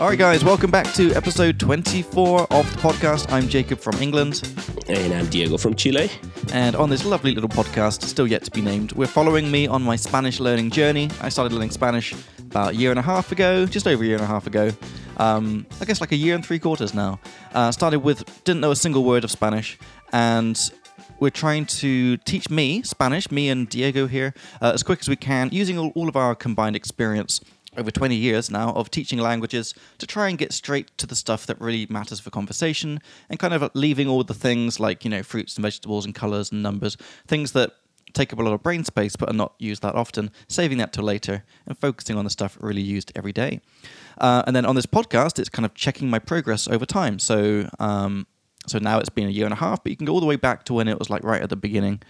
All right, guys, welcome back to episode 24 of the podcast. I'm Jacob from England. And I'm Diego from Chile. And on this lovely little podcast, still yet to be named, we're following me on my Spanish learning journey. I started learning Spanish about a year and a half ago, just over a year and a half ago. Um, I guess like a year and three quarters now. Uh, started with, didn't know a single word of Spanish, and we're trying to teach me Spanish, me and Diego here, uh, as quick as we can, using all, all of our combined experience over 20 years now of teaching languages to try and get straight to the stuff that really matters for conversation and kind of leaving all the things like, you know, fruits and vegetables and colors and numbers, things that take up a lot of brain space but are not used that often, saving that till later and focusing on the stuff really used every day. Uh, and then on this podcast, it's kind of checking my progress over time. So, um, so now it's been a year and a half, but you can go all the way back to when it was like right at the beginning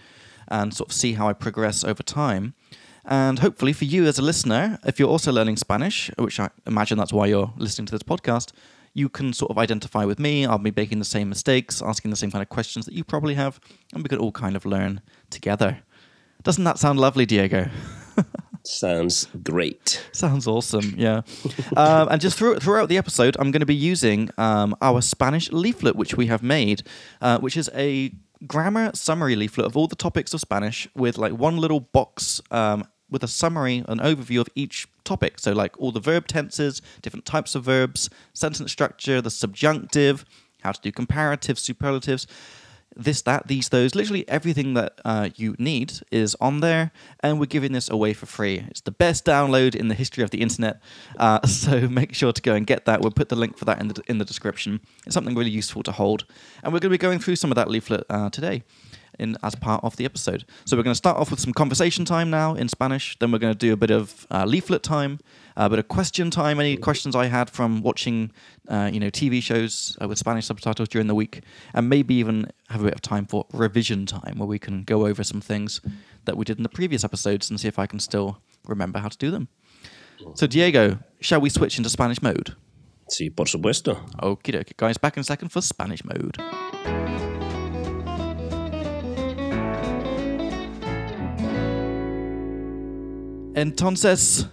and sort of see how I progress over time. And hopefully, for you as a listener, if you're also learning Spanish, which I imagine that's why you're listening to this podcast, you can sort of identify with me. I'll be making the same mistakes, asking the same kind of questions that you probably have, and we could all kind of learn together. Doesn't that sound lovely, Diego? Sounds great. Sounds awesome, yeah. um, and just through, throughout the episode, I'm going to be using um, our Spanish leaflet, which we have made, uh, which is a grammar summary leaflet of all the topics of Spanish with like one little box um, with a summary, an overview of each topic. So, like all the verb tenses, different types of verbs, sentence structure, the subjunctive, how to do comparatives, superlatives, this, that, these, those. Literally everything that uh, you need is on there, and we're giving this away for free. It's the best download in the history of the internet, uh, so make sure to go and get that. We'll put the link for that in the, in the description. It's something really useful to hold, and we're going to be going through some of that leaflet uh, today in as part of the episode. So we're going to start off with some conversation time now in Spanish. Then we're going to do a bit of uh, leaflet time, a bit of question time. Any questions I had from watching, uh, you know, TV shows uh, with Spanish subtitles during the week, and maybe even have a bit of time for revision time where we can go over some things that we did in the previous episodes and see if I can still remember how to do them. So Diego, shall we switch into Spanish mode? Sí, por supuesto. Okie dokie, guys. Back in a second for Spanish mode. Entonces,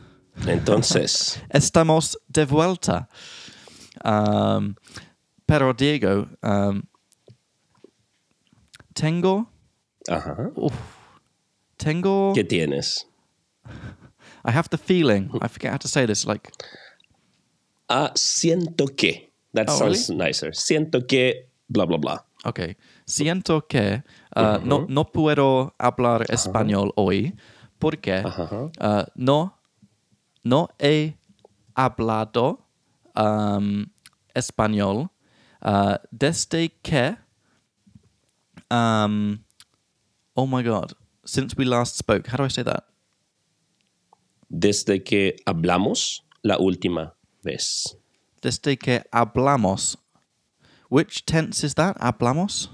Entonces, estamos de vuelta. Um, pero Diego, um, tengo, ajá. uf, tengo, ¿Qué tienes? I have the feeling, I forget how to say this, like, Ah, siento que. That Oh, sounds nicer. Siento que, blah, blah, blah. okay, siento que uh, no, no puedo hablar español hoy porque uh, no, no he hablado um, español uh, desde que, um, oh my god, since we last spoke. How do I say that? Desde que hablamos la última vez. Desde que hablamos. Which tense is that? Hablamos?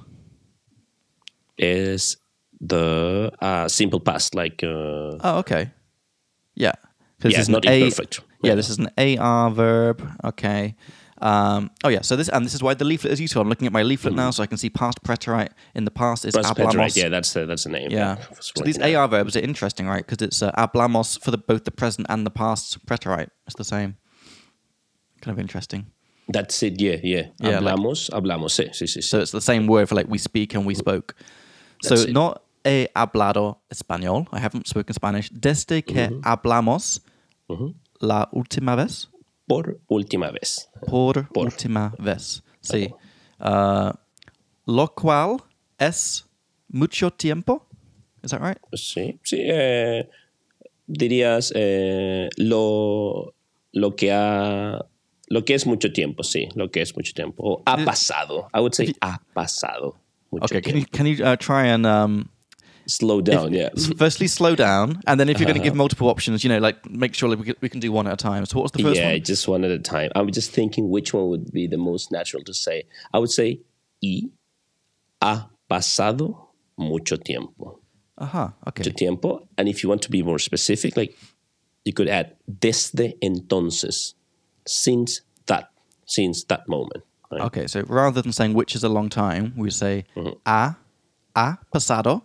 Es the uh, simple past, like, uh, Oh, okay. Yeah. yeah, this is not A- imperfect. Yeah, this is an AR verb. Okay. Um, oh yeah, so this and this is why the leaflet is useful. I'm looking at my leaflet now, so I can see past preterite in the past is Past right? Yeah, that's the, that's the name. Yeah. So these AR verbs are interesting, right? Because it's uh, hablamos for the both the present and the past preterite. It's the same. Kind of interesting. That's it, yeah, yeah. Yeah, like- hablamos, sí, sí. sí. So it's the same word for like we speak and we spoke. So it. not he hablado español. I haven't spoken Spanish desde que hablamos la última vez. Por última vez. Por, Por. última vez. Sí. Uh, lo cual es mucho tiempo. Is that right? Sí, sí. eh, dirías eh, lo, lo que ha. Lo que es mucho tiempo, sí. Lo que es mucho tiempo. O ha pasado. I would say ha pasado. Mucho Okay. Can you tiempo. can you uh, try and um, Slow down, yeah. firstly slow down, and then if you're going to give multiple options, you know, like make sure we can, we can do one at a time. So what was the first yeah, one? just one at a time. I'm just thinking which one would be the most natural to say. I would say y ha pasado mucho tiempo. Aha. Okay. Mucho tiempo. And if you want to be more specific, like you could add desde entonces, since that, since that moment. Right? Okay, so rather than saying which is a long time, we say Mm-hmm. a ha pasado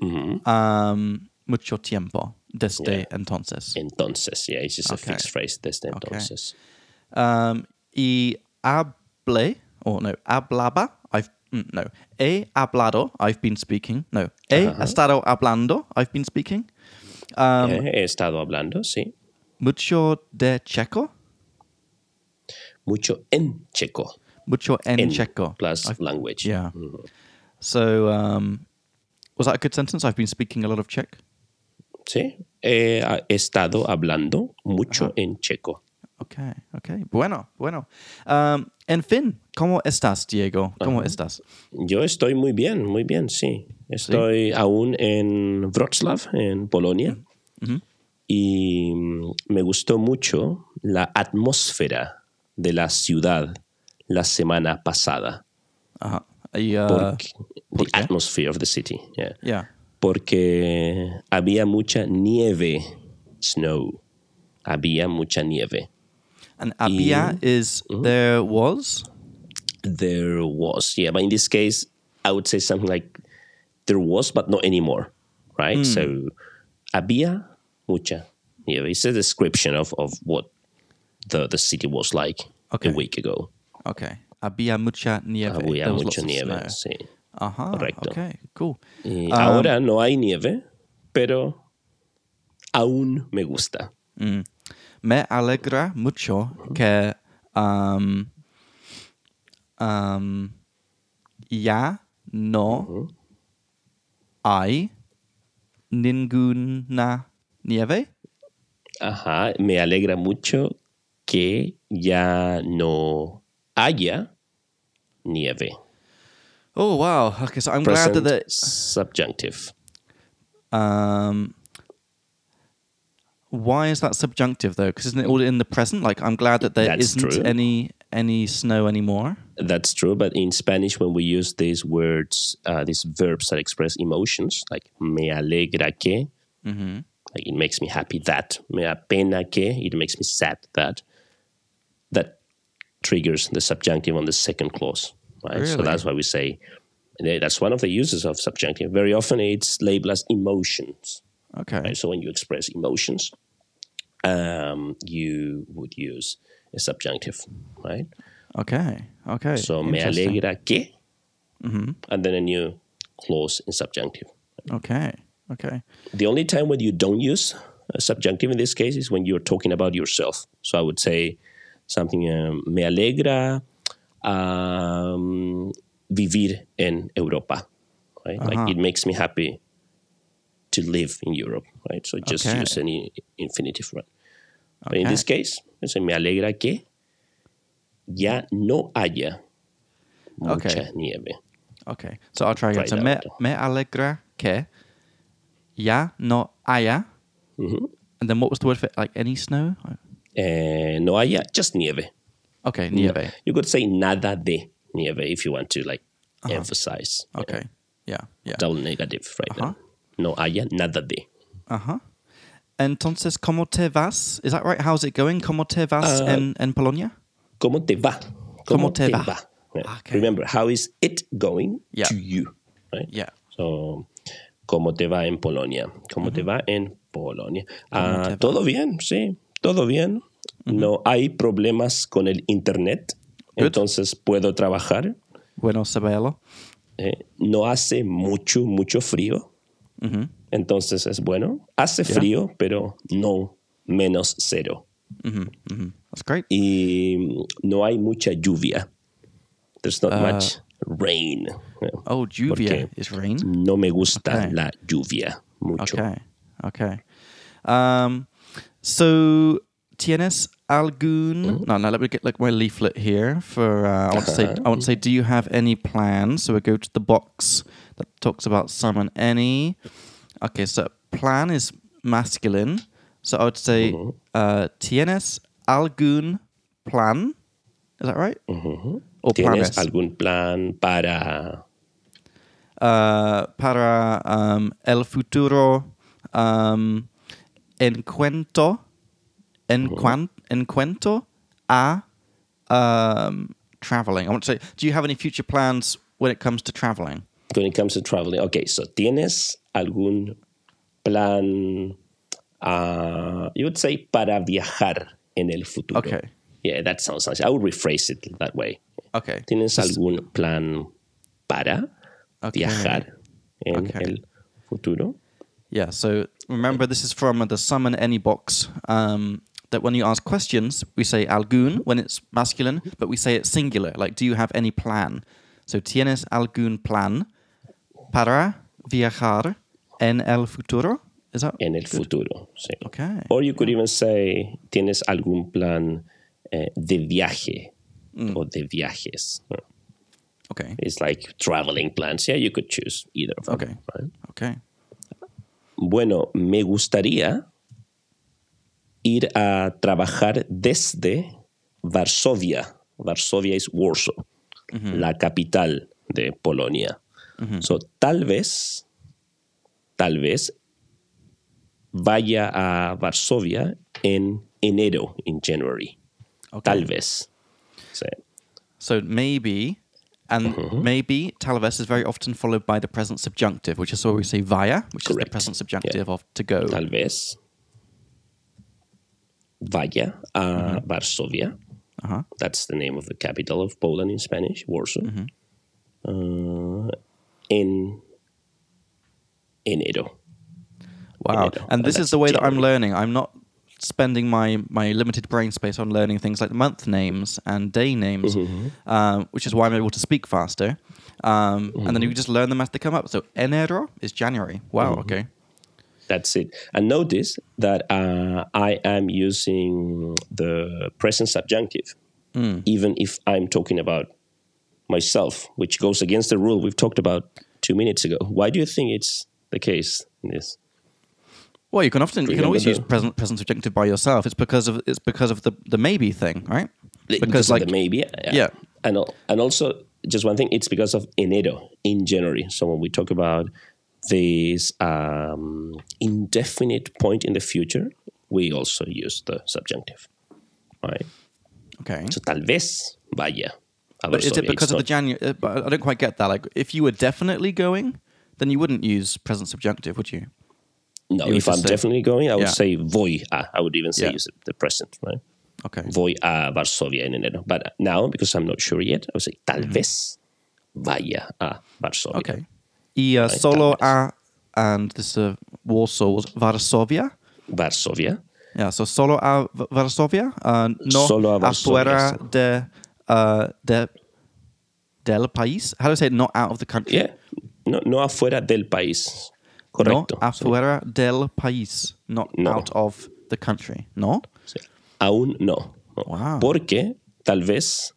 um, mucho tiempo desde Yeah. entonces. Entonces, yeah, it's just Okay. a fixed phrase, desde Okay. entonces. Um, y hable, or no, hablaba. I've mm, no. He hablado. I've been speaking. No. He estado hablando. I've been speaking. Um, Eh, he estado hablando, sí. Mucho de checo. Mucho en checo. Mucho en, En checo. plus I've- language. yeah. So, um, was that a good sentence? I've been speaking a lot of Czech. Sí. He ah, estado hablando mucho en checo. Okay, okay. Bueno, bueno. Um, en fin, ¿cómo estás, Diego? ¿Cómo estás? Yo estoy muy bien, muy bien, sí. Estoy aún en Wrocław, en Polonia. Y mm, me gustó mucho la atmósfera de la ciudad la semana pasada. Ajá. Y, uh, Porque, ¿por the qué? atmosphere of the city. yeah. yeah. Porque había mucha nieve, snow. Había mucha nieve. And había is there was. There was, yeah, but in this case, I would say something like there was, but not anymore, right? Hmm. So, había mucha nieve. It's a description of, of what the, the city was like Okay. a week ago. Okay. Había mucha nieve. Había There was mucha lots of nieve, snow. sí. Ajá. Correcto. Okay, cool. Y ahora no hay nieve, pero aún me gusta. Me alegra mucho que um, um, ya no hay ninguna nieve. Ajá, me alegra mucho que ya no haya nieve. Oh wow! Okay, so I'm glad that Present the, subjunctive. um, why is that subjunctive though? Because isn't it all in the present? Like I'm glad that there That's not true. any any snow anymore. That's true, but in Spanish, when we use these words, uh, these verbs that express emotions, like me alegra que, like it makes me happy that, me apena que, it makes me sad that, that triggers the subjunctive on the second clause, right? So that's why we say that's one of the uses of subjunctive. Very often it's labeled as emotions. Okay. Right? So when you express emotions, um, you would use a subjunctive, right? Okay. Okay. So me alegra que, and then a new clause in subjunctive. Okay. Okay. The only time when you don't use a subjunctive in this case is when you're talking about yourself. So I would say something um, me alegra um, vivir en Europa, right? Like it makes me happy to live in Europe, right? So just Okay. use any infinitive, right? But in this case, I say me alegra que ya no haya mucha Okay. nieve. Okay. So I'll try again. So me, me alegra que ya no haya. Mm-hmm. And then what was the word for like any snow? Eh, no haya, just nieve. Okay, nieve. You could say nada de nieve if you want to like Uh-huh. emphasize Okay. Yeah. Yeah. double negative right Uh-huh. now. No haya, nada de. Uh huh. Entonces, ¿cómo te vas? Is that right? How's it going? ¿Cómo te vas Uh, en, en Polonia? ¿Cómo te va? ¿Cómo te va? Yeah. Okay. Remember, how is it going Yeah. to you? Right? Yeah. So, ¿cómo te va en Polonia? ¿Cómo te va en Polonia? Ah, te va? todo bien, sí, todo bien. No hay problemas con el internet, entonces puedo trabajar. Bueno saberlo. Eh, no hace mucho, mucho frío. Entonces es bueno. Hace frío, pero no menos cero. That's great. Y no hay mucha lluvia. There's not Uh, much rain. Oh, lluvia is rain. No me gusta Okay. la lluvia mucho. Okay. Okay. Um, so tienes algún? No, no. Let me get like my leaflet here for. Uh, I want to say. I want to say. Do you have any plans? So we go to the box that talks about some and any. Okay. So plan is masculine. So I would say. Uh, tienes algún plan? Is that right? Or ¿Tienes planes? algún plan para uh, para um, el futuro um, encuentro, encuan- encuentro a um, traveling. I want to say, do you have any future plans when it comes to traveling? when it comes to traveling? Okay, so ¿tienes algún plan, ah, you would say, para viajar en el futuro? Okay. Yeah, that sounds nice. I would rephrase it that way. Okay. ¿Tienes algún plan para Okay. viajar en Okay. el futuro? Yeah, so remember this is from the summon any box. Um, that when you ask questions, we say algún when it's masculine, but we say it singular. Like, do you have any plan? So, ¿tienes algún plan para viajar en el futuro? Is that En el good? futuro, sí. Okay. Or you could even say, ¿tienes algún plan eh, de viaje Mm. o de viajes? No. Okay. It's like traveling plans. Yeah, you could choose either of them. Okay. right? Okay. Bueno, me gustaría ir a trabajar desde Varsovia. Varsovia es Warsaw, la capital de Polonia. So, tal vez, tal vez vaya a Varsovia en enero, in January. Okay. Tal vez. So maybe, and Mm-hmm. maybe talvez is very often followed by the present subjunctive, which is where we say via, which is the present subjunctive of to go. Tal vez vaya a Varsovia. Uh-huh. That's the name of the capital of Poland in Spanish, Warsaw. Mm-hmm. Uh, en enero. Wow. Enero. And this That's is the way that I'm learning. I'm not spending my, my limited brain space on learning things like month names and day names, Mm-hmm. um, which is why I'm able to speak faster. Um, And Mm-hmm. then you just learn them as they come up. So enero is January. Wow. Mm-hmm. Okay. That's it. And notice that uh, I am using the present subjunctive, Mm. even if I'm talking about myself, which goes against the rule we've talked about two minutes ago. Why do you think it's the case in this? Well, you can often you can always Remember use present present subjunctive by yourself. It's because of it's because of the the maybe thing, right? because, of the maybe. Yeah. Yeah. And, and also, just one thing, it's because of enero, in January. So when we talk about this um, indefinite point in the future, we also use the subjunctive. Right? Okay. So tal vez vaya. a But is it because of the January? I don't quite get that. Like, if you were definitely going, then you wouldn't use present subjunctive, would you? No, you if I'm say- definitely going, I would Yeah. say voy a. I would even say Yeah. use the present, right? Okay. Voy a Varsovia en enero. But now, because I'm not sure yet, I would say tal Mm-hmm. vez vaya a Varsovia. Okay. Y uh, solo a and this uh, Warsaw was Varsovia. Varsovia. Yeah, so solo a Varsovia, uh, no Solo a Varsovia, afuera de, uh, de del país. How do I say it? Not out of the country. Yeah. No, no afuera del país. No Correcto. afuera del país, not No. out of the country. No. Sí. Aún no. no. Wow. Porque tal vez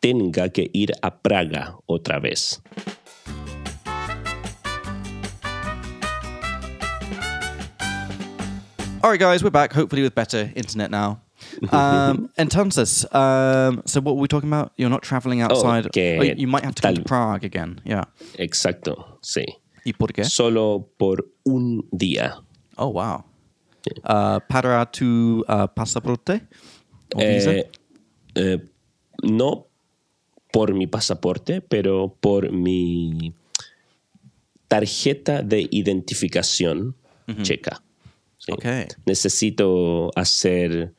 tenga que ir a Praga otra vez. All right, guys, we're back. Hopefully, with better internet now. Um, entonces, um, so what were we talking about? You're not traveling outside. que Oh, you- might have to go to Prague again. Yeah. Exacto, sí. ¿Y por qué? Solo por un día. Oh, wow. Uh, para tu uh, pasaporte? O visa? Eh, eh, no por mi pasaporte, pero por mi tarjeta de identificación checa. Sí. Okay. Necesito hacer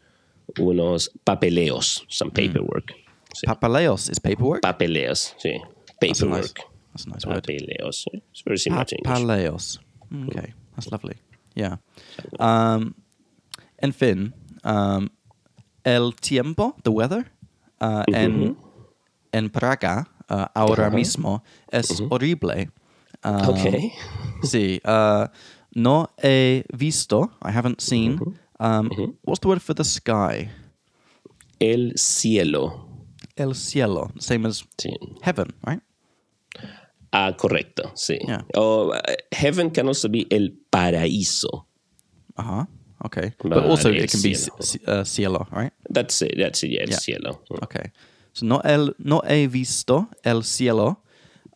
unos papeleos, some paperwork. Sí. Papaleos is paperwork? Papeleos, sí. That's a nice, Paperwork. that's a nice word. Papeleos. sí. It's very similar to English. Papaleos. Okay, that's lovely. Yeah. Um, en fin, um, el tiempo, the weather, uh, en, en Praga, uh, ahora mismo, es horrible. Um, Okay. Sí, uh, no he visto, I haven't seen. Um, What's the word for the sky? El cielo. El cielo, same as Sí. heaven, right? Ah, correcto, sí. Yeah. O uh, heaven can also be el paraíso. Uh huh. Okay, but But also it can be cielo. ci- ci- uh, cielo, right? That's it, that's it, yeah, el Yeah. cielo. Okay. So no el no he visto el cielo.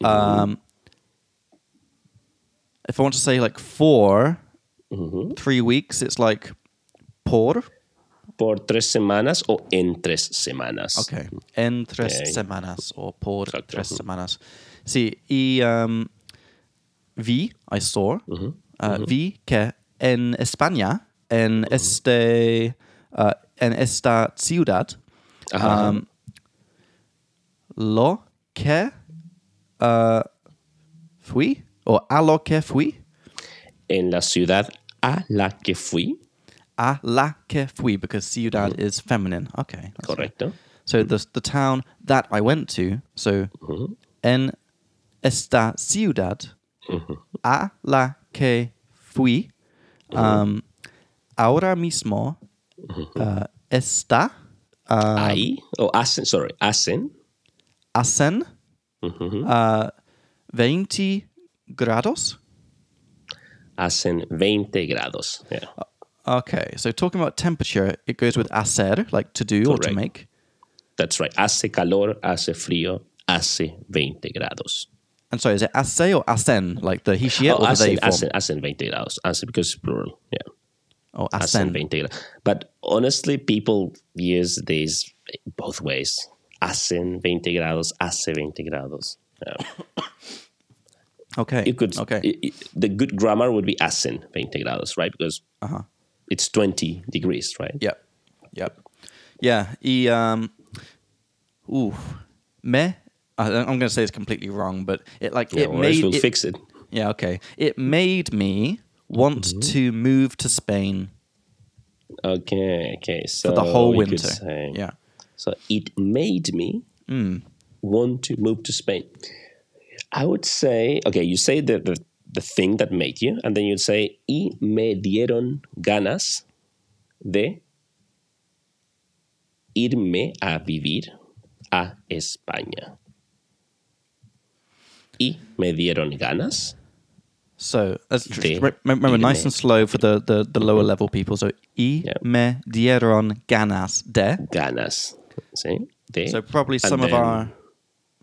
Um, if I want to say like for three weeks, it's like por. Por tres semanas o en tres semanas. Okay. En tres Okay. semanas or por Exacto. tres semanas. Sí, y um, vi, I saw, uh, vi que en España, en este, uh, en esta ciudad, Um, lo que uh, fui o a lo que fui, en la ciudad a la que fui. a la que fui because ciudad is feminine. Okay, that's right. Correcto. So the the town that I went to. So en esta ciudad a la que fui. Um, ahora mismo uh, está uh, Ahí, o hacen, sorry, hacen. hacen uh, 20 grados. Hacen 20 grados. Yeah. Uh, okay, so talking about temperature, it goes with hacer, like to do or to make. That's right. Hace calor, hace frío, hace 20 grados. And sorry, is it hace or hacen, like the he, she, Oh, or the they form? hacen, hacen 20 grados. Hace because it's plural. Yeah. Oh, Hacen hacen. 20 grados. But honestly, people use these both ways. Hacen 20 grados, hace 20 grados. Yeah. Okay. You could, okay. i- i- the good grammar would be hacen 20 grados, right? Because Uh-huh. it's 20 degrees, right? Yep. Yep. Yeah. Y, um, ooh, me. I, I'm going to say it's completely wrong, but it like Yeah, it made we'll it, fix it. yeah okay. It made me want Mm-hmm. to move to Spain Okay, okay. So for the whole we could winter. say- Yeah. So it made me Hmm. want to move to Spain. I would say, okay, you say the, the, the thing that made you, and then you'd say, y me dieron ganas de irme a vivir a España. Y me dieron ganas. So tr- De remember nice and slow for the, the, the lower mm-hmm. level people. So y Yeah. me dieron ganas de. Ganas. De, So probably and some of then- our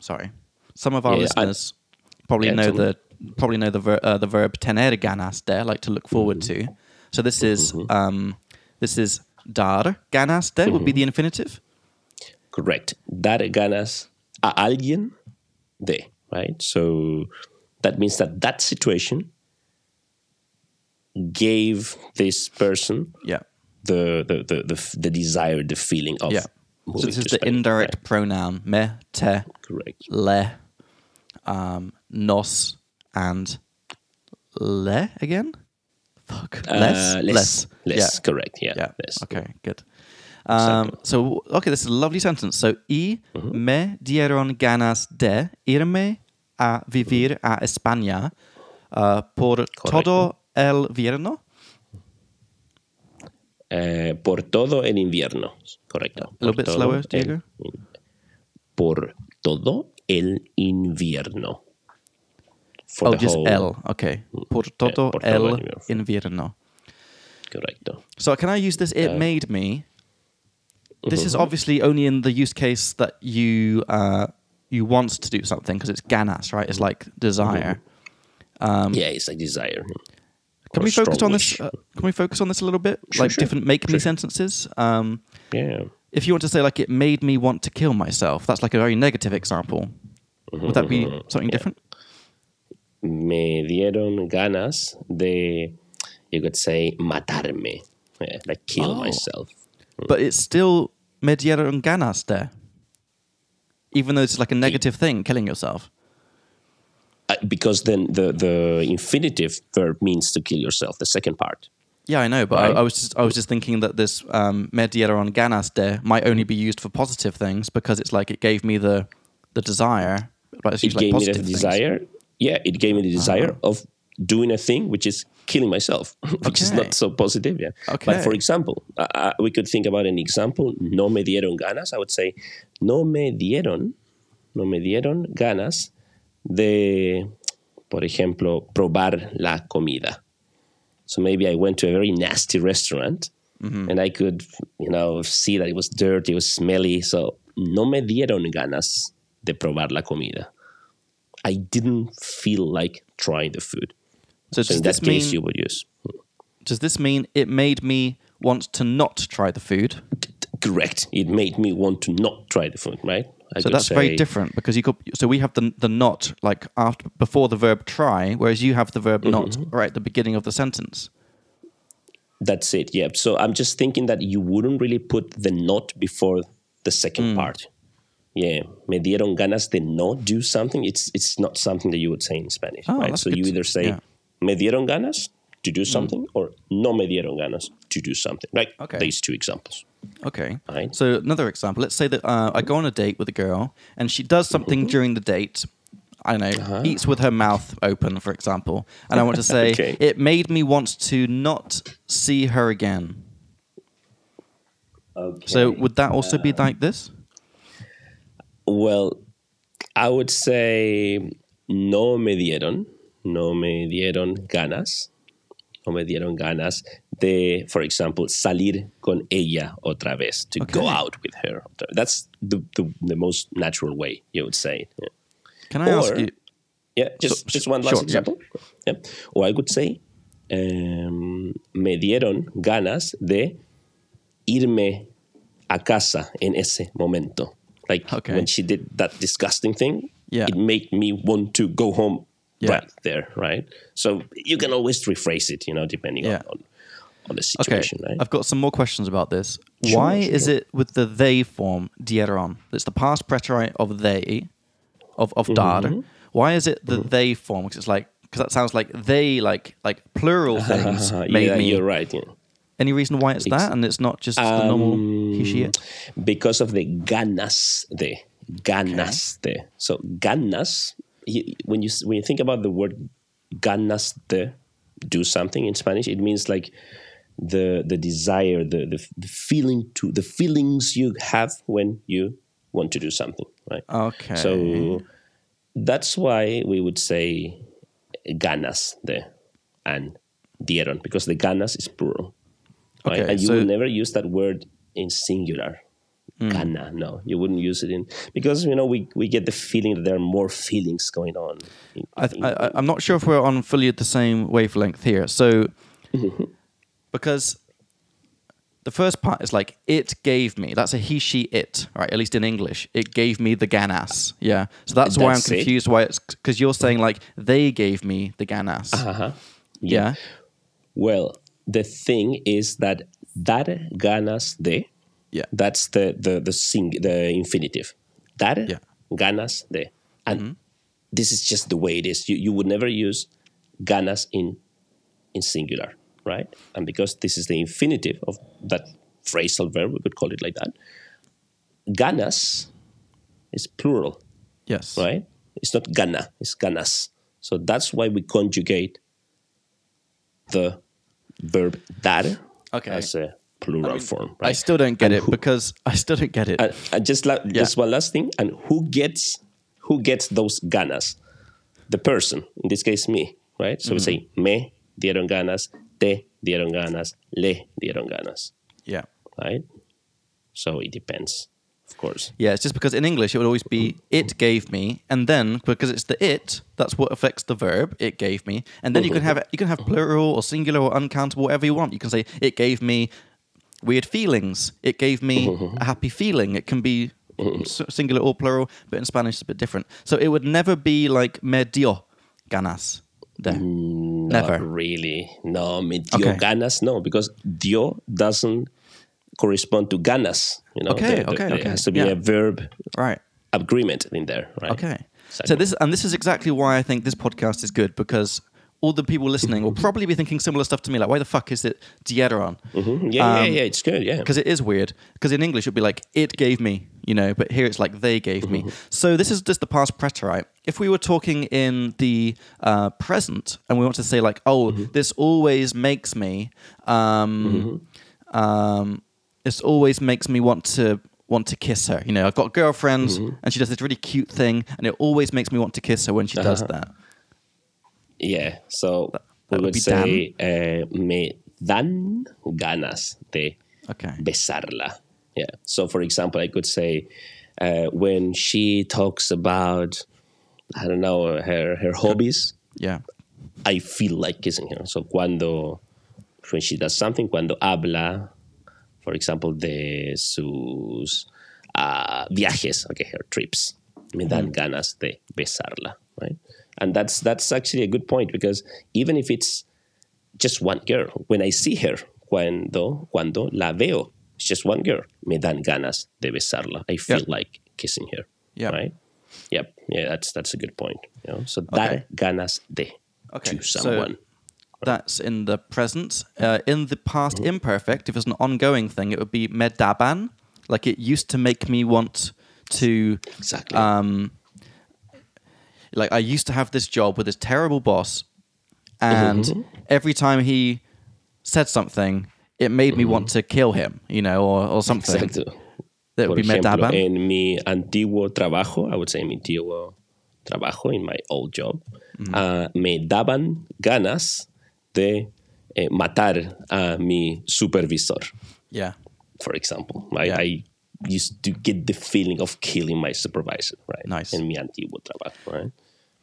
sorry, some of our Yeah, listeners probably Yeah, know the probably know the ver- uh, the verb tener ganas de, like to look forward Mm-hmm. to. So this is um this is dar ganas de would be Mm-hmm. the infinitive. Correct. Dar ganas a alguien de, right? So that means that that situation gave this person Yeah, the the the the, the desire, the feeling of yeah. So this is the indirect right? pronoun me, te, Correct. le, um, nos, and le again. Fuck. less, Uh, less, less. Yeah. Correct. Yeah. Yeah. Less. Okay, good. Um, so, okay, this is a lovely sentence. So, y me dieron ganas de irme a vivir a España uh, por todo el invierno. Eh, por todo el invierno. Correcto. A little Por bit slower, el- Diego. por todo el invierno. For Oh, just whole- el. Okay. Por todo por todo el el invierno. invierno. Correcto. So, can I use this? It made me. This is obviously only in the use case that you uh, you want to do something because it's ganas, right? It's like desire. Um, yeah, it's like desire. Can Or we focus on this? Uh, can we focus on this a little bit? Sure, like sure. different make me sentences. Um, Yeah. If you want to say like it made me want to kill myself, that's like a very negative example. Would that be mm-hmm. something different? Me dieron ganas de, you could say, matarme. Yeah, like kill Oh. myself. Mm. But it's still me dieron ganas de. Even though it's like a negative thing, killing yourself. Uh, because then the, the infinitive verb means to kill yourself, the second part. Yeah, I know, but I, Right. I was just I was just thinking that this um, me dieron ganas de might only be used for positive things because it's like it gave me the the desire. It like gave me the things. desire. Yeah, it gave me the desire of doing a thing which is killing myself, which is not so positive. Yeah. Okay. But for example, uh, we could think about an example. No me dieron ganas. I would say, no me dieron, no me dieron ganas de, por ejemplo, probar la comida. So maybe I went to a very nasty restaurant Mm-hmm. and I could, you know, see that it was dirty, it was smelly. So no me dieron ganas de probar la comida. I didn't feel like trying the food. So So in that case, mean you would use does this mean it made me want to not try the food? correct. It made me want to not try the food, right? I So that's very different because you could. So we have the the not like after before the verb try, whereas you have the verb not Mm-hmm. right at the beginning of the sentence. That's it. Yeah. So I'm just thinking that you wouldn't really put the not before the second part. Yeah, me dieron ganas de no do something. It's it's not something that you would say in Spanish, Oh, right? So you either say yeah. me dieron ganas to do something or no me dieron ganas to do something. Like Okay. these two examples. Okay. Right. So another example. Let's say that uh, I go on a date with a girl and she does something Mm-hmm. during the date. I don't know, Uh-huh. eats with her mouth open, for example, and I want to say Okay. it made me want to not see her again. Okay. So would that also be like this? Well, I would say no me dieron, no me dieron ganas, me dieron ganas de, for example, salir con ella otra vez, to go out with her. That's the, the, the most natural way you would say. Yeah, Can I ask you? Yeah, just, So- just one last sure, yeah. example. Yeah. Or I could say, um, me dieron ganas de irme a casa en ese momento. Like Okay. when she did that disgusting thing, Yeah. it made me want to go home Yeah. right there, right? So you can always rephrase it, you know, depending Yeah. on, on, the Okay, situation, right? I've got some more questions about this. Sure, Why sure, is it with the they form dieron? It's the past preterite of they, of of dar. Mm-hmm. Why is it the they form? Because it's like because that sounds like they like like plural things made yeah, me. you're right. Yeah. Any reason why it's that and it's not just the normal he she it? because of the ganas de ganas de. So ganas, y- when you when you think about the word ganas de, do something in Spanish, it means like the the desire, the the, the feeling to the feelings you have when you want to do something, right? Okay. So that's why we would say ganas de and dieron because the ganas is plural. Right? Okay, and you so- will never use that word in singular. Gana, no, you wouldn't use it in because you know we, we get the feeling that there are more feelings going on. in- I, in- I, I'm not sure if we're on fully at the same wavelength here. So, because the first part is like it gave me. That's a he, she, it. Right, at least in English, it gave me the ganas. Yeah. So that's, why I'm That's it. confused. Why it's because you're saying like they gave me the ganas. Uh-huh. Yeah. Well, the thing is that dar ganas de Yeah. That's the the the sing the infinitive. Dar Yeah. Mm-hmm. ganas de, and this is just the way it is. You you would never use ganas in in singular, right? And because this is the infinitive of that phrasal verb, we could call it like that. Ganas is plural, Yes. right? It's not gana, it's ganas. So that's why we conjugate the verb dar Okay. as a plural form. I still don't get And it who- because I still don't get it. and, and just la- just one last thing. And who gets who gets those ganas? The person, in this case, me, right? So we mm-hmm. say me dieron ganas, te dieron ganas, le dieron ganas, yeah. right? So it depends, of course. Yeah, it's just because in English it would always be it gave me, and then because it's the it, that's what affects the verb. It gave me, and then you can mm-hmm. have you can have plural or singular or uncountable, whatever you want. You can say it gave me weird feelings. It gave me a happy feeling. It can be singular or plural, but in Spanish it's a bit different. So it would never be like me dio ganas. There. Never. Not really. No, me dio Okay. ganas, no, because dio doesn't correspond to ganas. You know, Okay, The- the- okay, It okay. has to be Yeah. a verb Right. agreement in there, right? Okay. So this and this is exactly why I think this podcast is good because all the people listening will probably be thinking similar stuff to me. Like, why the fuck is it dieron? Mhm. Yeah, yeah, Um, yeah. It's good. Yeah. Because it is weird. Because in English it'd be like it gave me, you know, but here it's like they gave me. So this is just the past preterite. If we were talking in the uh, present and we want to say like, oh, this always makes me, um, um, this always makes me want to want to kiss her. You know, I've got a girlfriend and she does this really cute thing, and it always makes me want to kiss her when she does that. Yeah, so that we would would say uh, me dan ganas de Okay. besarla. Yeah. So, for example, I could say uh, when she talks about I don't know her her hobbies, Yeah. I feel like kissing her. So, cuando when she does something, cuando habla, for example, de sus uh, viajes, okay, her trips, me dan ganas de besarla, right? And that's that's actually a good point because even if it's just one girl, when I see her, cuando cuando la veo, it's just one girl. Me dan ganas de besarla. I feel Yep. like kissing her. Yep. Right. Yep. Yeah, that's that's a good point. You know, so dar ganas de Okay, to so- That's in the present. Uh, in the past Mm-hmm. imperfect, if it's an ongoing thing, it would be medaban. Like it used to make me want to. exactly. Um, like I used to have this job with this terrible boss, and Mm-hmm. every time he said something, it made me want Mm-hmm. to kill him, you know, or, or something. Exacto. That Por would be ejemplo, en mi antiguo trabajo, I would say mi antiguo trabajo, in my old job, Mm-hmm. ah, me daban ganas de eh, matar a mi supervisor, yeah. for example. I, Yeah. I used to get the feeling of killing my supervisor, right? Nice. En mi antiguo trabajo, right?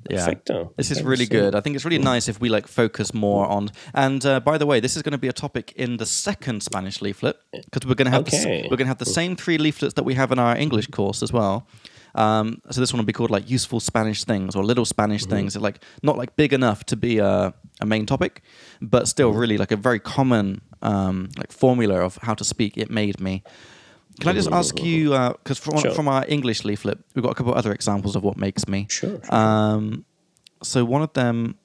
Yeah. Perfecto. This is really good. I think it's really nice if we like focus more on. And uh, by the way, this is going to be a topic in the second Spanish leaflet because we're going to have the, we're going to have the same three leaflets that we have in our English course as well. Um, so this one will be called like useful Spanish things or little Spanish things. Like not like big enough to be a, a main topic, but still really like a very common um, like formula of how to speak. It made me. Can I just ask you, because from, Sure. from our English leaflet, we've got a couple of other examples of what makes me. Sure, sure. Um, so one of them,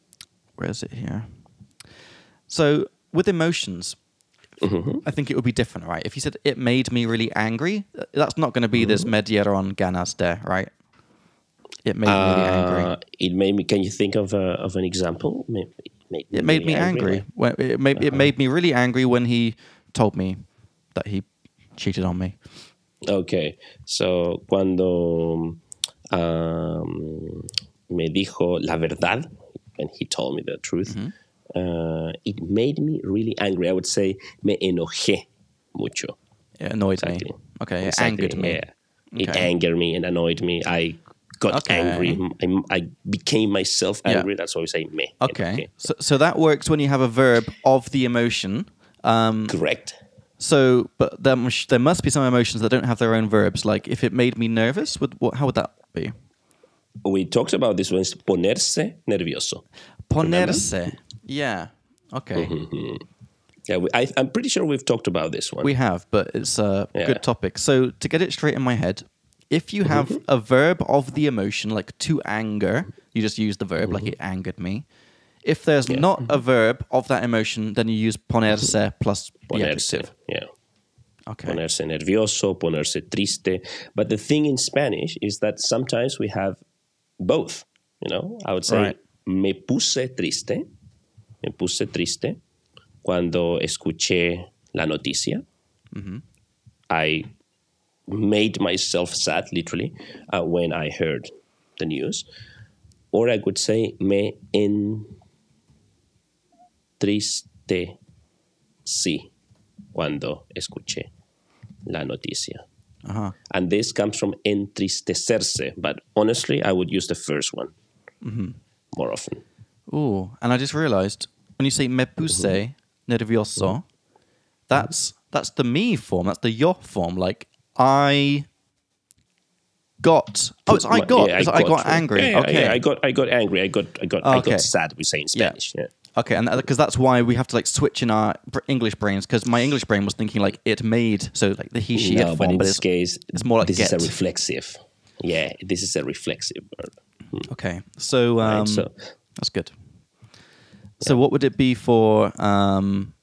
where is it here? So with emotions, Mm-hmm. I think it would be different, right? If you said it made me really angry, uh, that's not going to be Mm-hmm. this me dieron ganas de, right? It made me really angry. Uh, it made me. Can you think of a, of an example? It made, It made me angry. When, it made Uh-huh. it made me really angry when he told me that he cheated on me. Okay, so cuando um, me dijo la verdad, and he told me the truth, Mm-hmm. uh, it made me really angry. I would say me enojé mucho. It annoyed Exactly. me. Okay, it Exactly, angered me. Yeah. It angered me and annoyed me. I got Okay. angry. I, I became myself Yeah. angry. That's why we say me. Okay, enojé. so so that works when you have a verb of the emotion. Um, Correct. So, but there, there must be some emotions that don't have their own verbs. Like if it made me nervous, would what? How would that be? We talked about this one. Ponerse nervioso. Ponerse. Yeah. Okay. Mm-hmm. Yeah, we, I, I'm pretty sure we've talked about this one. We have, but it's a Yeah. good topic. So to get it straight in my head, if you have Mm-hmm. a verb of the emotion, like to anger, you just use the verb like it angered me. If there's Mm-hmm. Yeah. not a verb of that emotion, then you use ponerse plus the adjective. Yeah. Okay. Ponerse nervioso, ponerse triste. But the thing in Spanish is that sometimes we have both. You know, I would say Right. me puse triste, me puse triste cuando escuché la noticia. Mm-hmm. I made myself sad, literally, uh, when I heard the news. Or I could say me entristecí cuando escuché la noticia. Uh-huh. And this comes from entristecerse, but honestly, I would use the first one Mm-hmm. more often. Ooh, and I just realized when you say me puse Mm-hmm. nervioso, that's that's the me form. That's the yo form. Like I got. Oh, it's I got. yeah, it's I got right. angry. Yeah, yeah, okay. I got, I got angry. I got, I got, I got sad. We say in. Spanish. Yeah. Okay, and because that's why we have to like switch in our English brains. Because my English brain was thinking like it made, so like the he she no, it but form, in but this it's case, it's more like this is get. a reflexive. Yeah, this is a reflexive verb. okay. So um, Right, so that's good. So what would it be for? Um,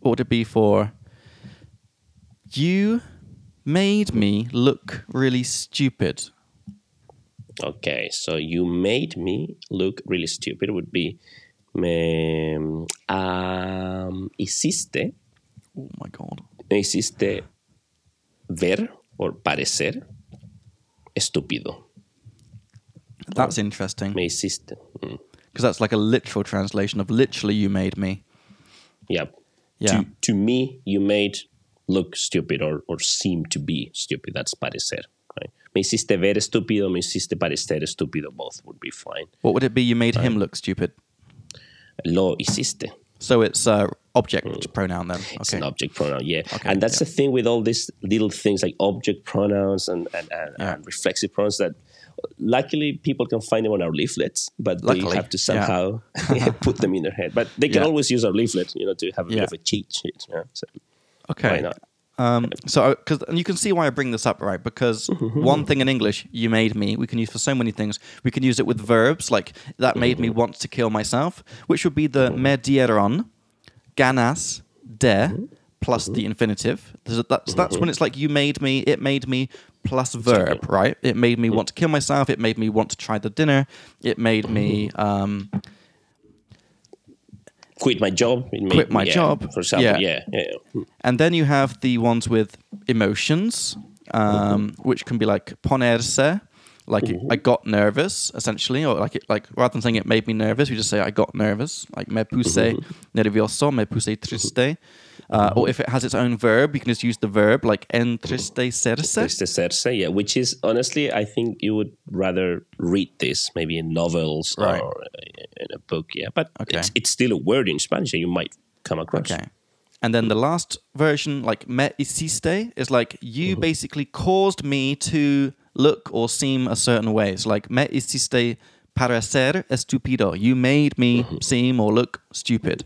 what would it be for? You made me look really stupid. Okay, so you made me look really stupid. Would be me um, hiciste, Oh my god. me hiciste ver or parecer estúpido. That's interesting Me hiciste. Mm. because that's like a literal translation of literally you made me. Yeah. Yeah. To, to me, you made look stupid or, or seem to be stupid. That's parecer. Right? Me hiciste ver estúpido, me hiciste parecer estúpido. Both would be fine. What would it be? You made him look stupid. Lo hiciste. So it's uh, object pronoun then. It's an object pronoun, yeah. Okay, and that's yeah. the thing with all these little things like object pronouns and, and, and, Yeah. and reflexive pronouns that luckily people can find them on our leaflets, but Luckily, they have to yeah. somehow put them in their head. But they can Yeah. always use our leaflet, you know, to have a bit of a cheat sheet. Yeah? So, Okay. Why not? Um, so, uh, because and you can see why I bring this up, right? Because mm-hmm. one thing in English, you made me, we can use for so many things. We can use it with verbs, like that made me want to kill myself, which would be the mm-hmm. me dieron, ganas, de, mm-hmm. plus the infinitive. There's That's, that's when it's like you made me, it made me, plus verb, right? It made me want to kill myself. It made me want to try the dinner. It made me um, Quit my job. It Quit my yeah, job. For example, Yeah. yeah, yeah. And then you have the ones with emotions, um, which can be like ponerse, like it- I got nervous, essentially, or like it, like rather than saying it made me nervous, we just say I got nervous, like me puse nervioso, me puse triste. Uh, or mm-hmm. if it has its own verb, you can just use the verb like entristecerse. Tristecerse, yeah, which is honestly, I think you would rather read this maybe in novels Right. or in a book, yeah. But Okay. it's, it's still a word in Spanish that you might come across. Okay. And then the last version, like me hiciste, is like you mm-hmm. basically caused me to look or seem a certain way. It's like me hiciste parecer estúpido. You made me mm-hmm. seem or look stupid.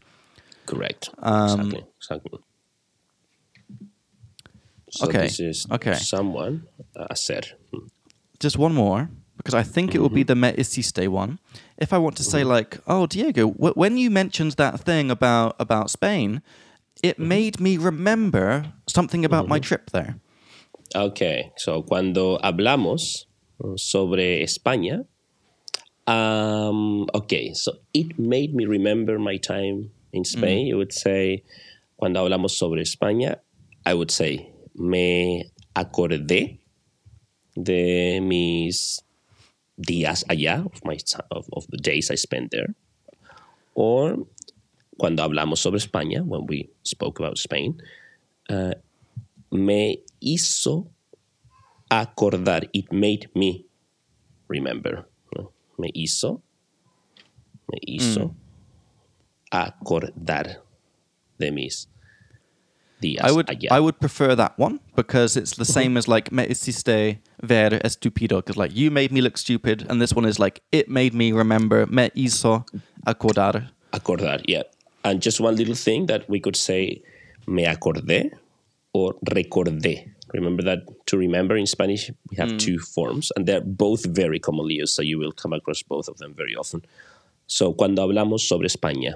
Correct. Um, exactly. Exactly. So Okay, this is okay. someone, uh. Hmm. Just one more, because I think it will be the me hiciste one. If I want to say like, oh Diego, w- when you mentioned that thing about about Spain, it made me remember something about my trip there. Ok, so cuando hablamos sobre España, um, ok, so it made me remember my time in Spain. You would say, cuando hablamos sobre España, I would say, me acordé de mis días allá, of, my, of, of the days I spent there. Or cuando hablamos sobre España, when we spoke about Spain, uh, me hizo acordar. It made me remember. ¿no? Me hizo, me hizo acordar de mis días I would allá. I would prefer that one because it's the same as like me hiciste ver estúpido because like you made me look stupid and this one is like it made me remember me hizo acordar. acordar, yeah. And just one little thing that we could say, me acordé or recordé. Remember that to remember in Spanish, we have mm. two forms, and they're both very commonly used, so you will come across both of them very often. So, cuando hablamos sobre España,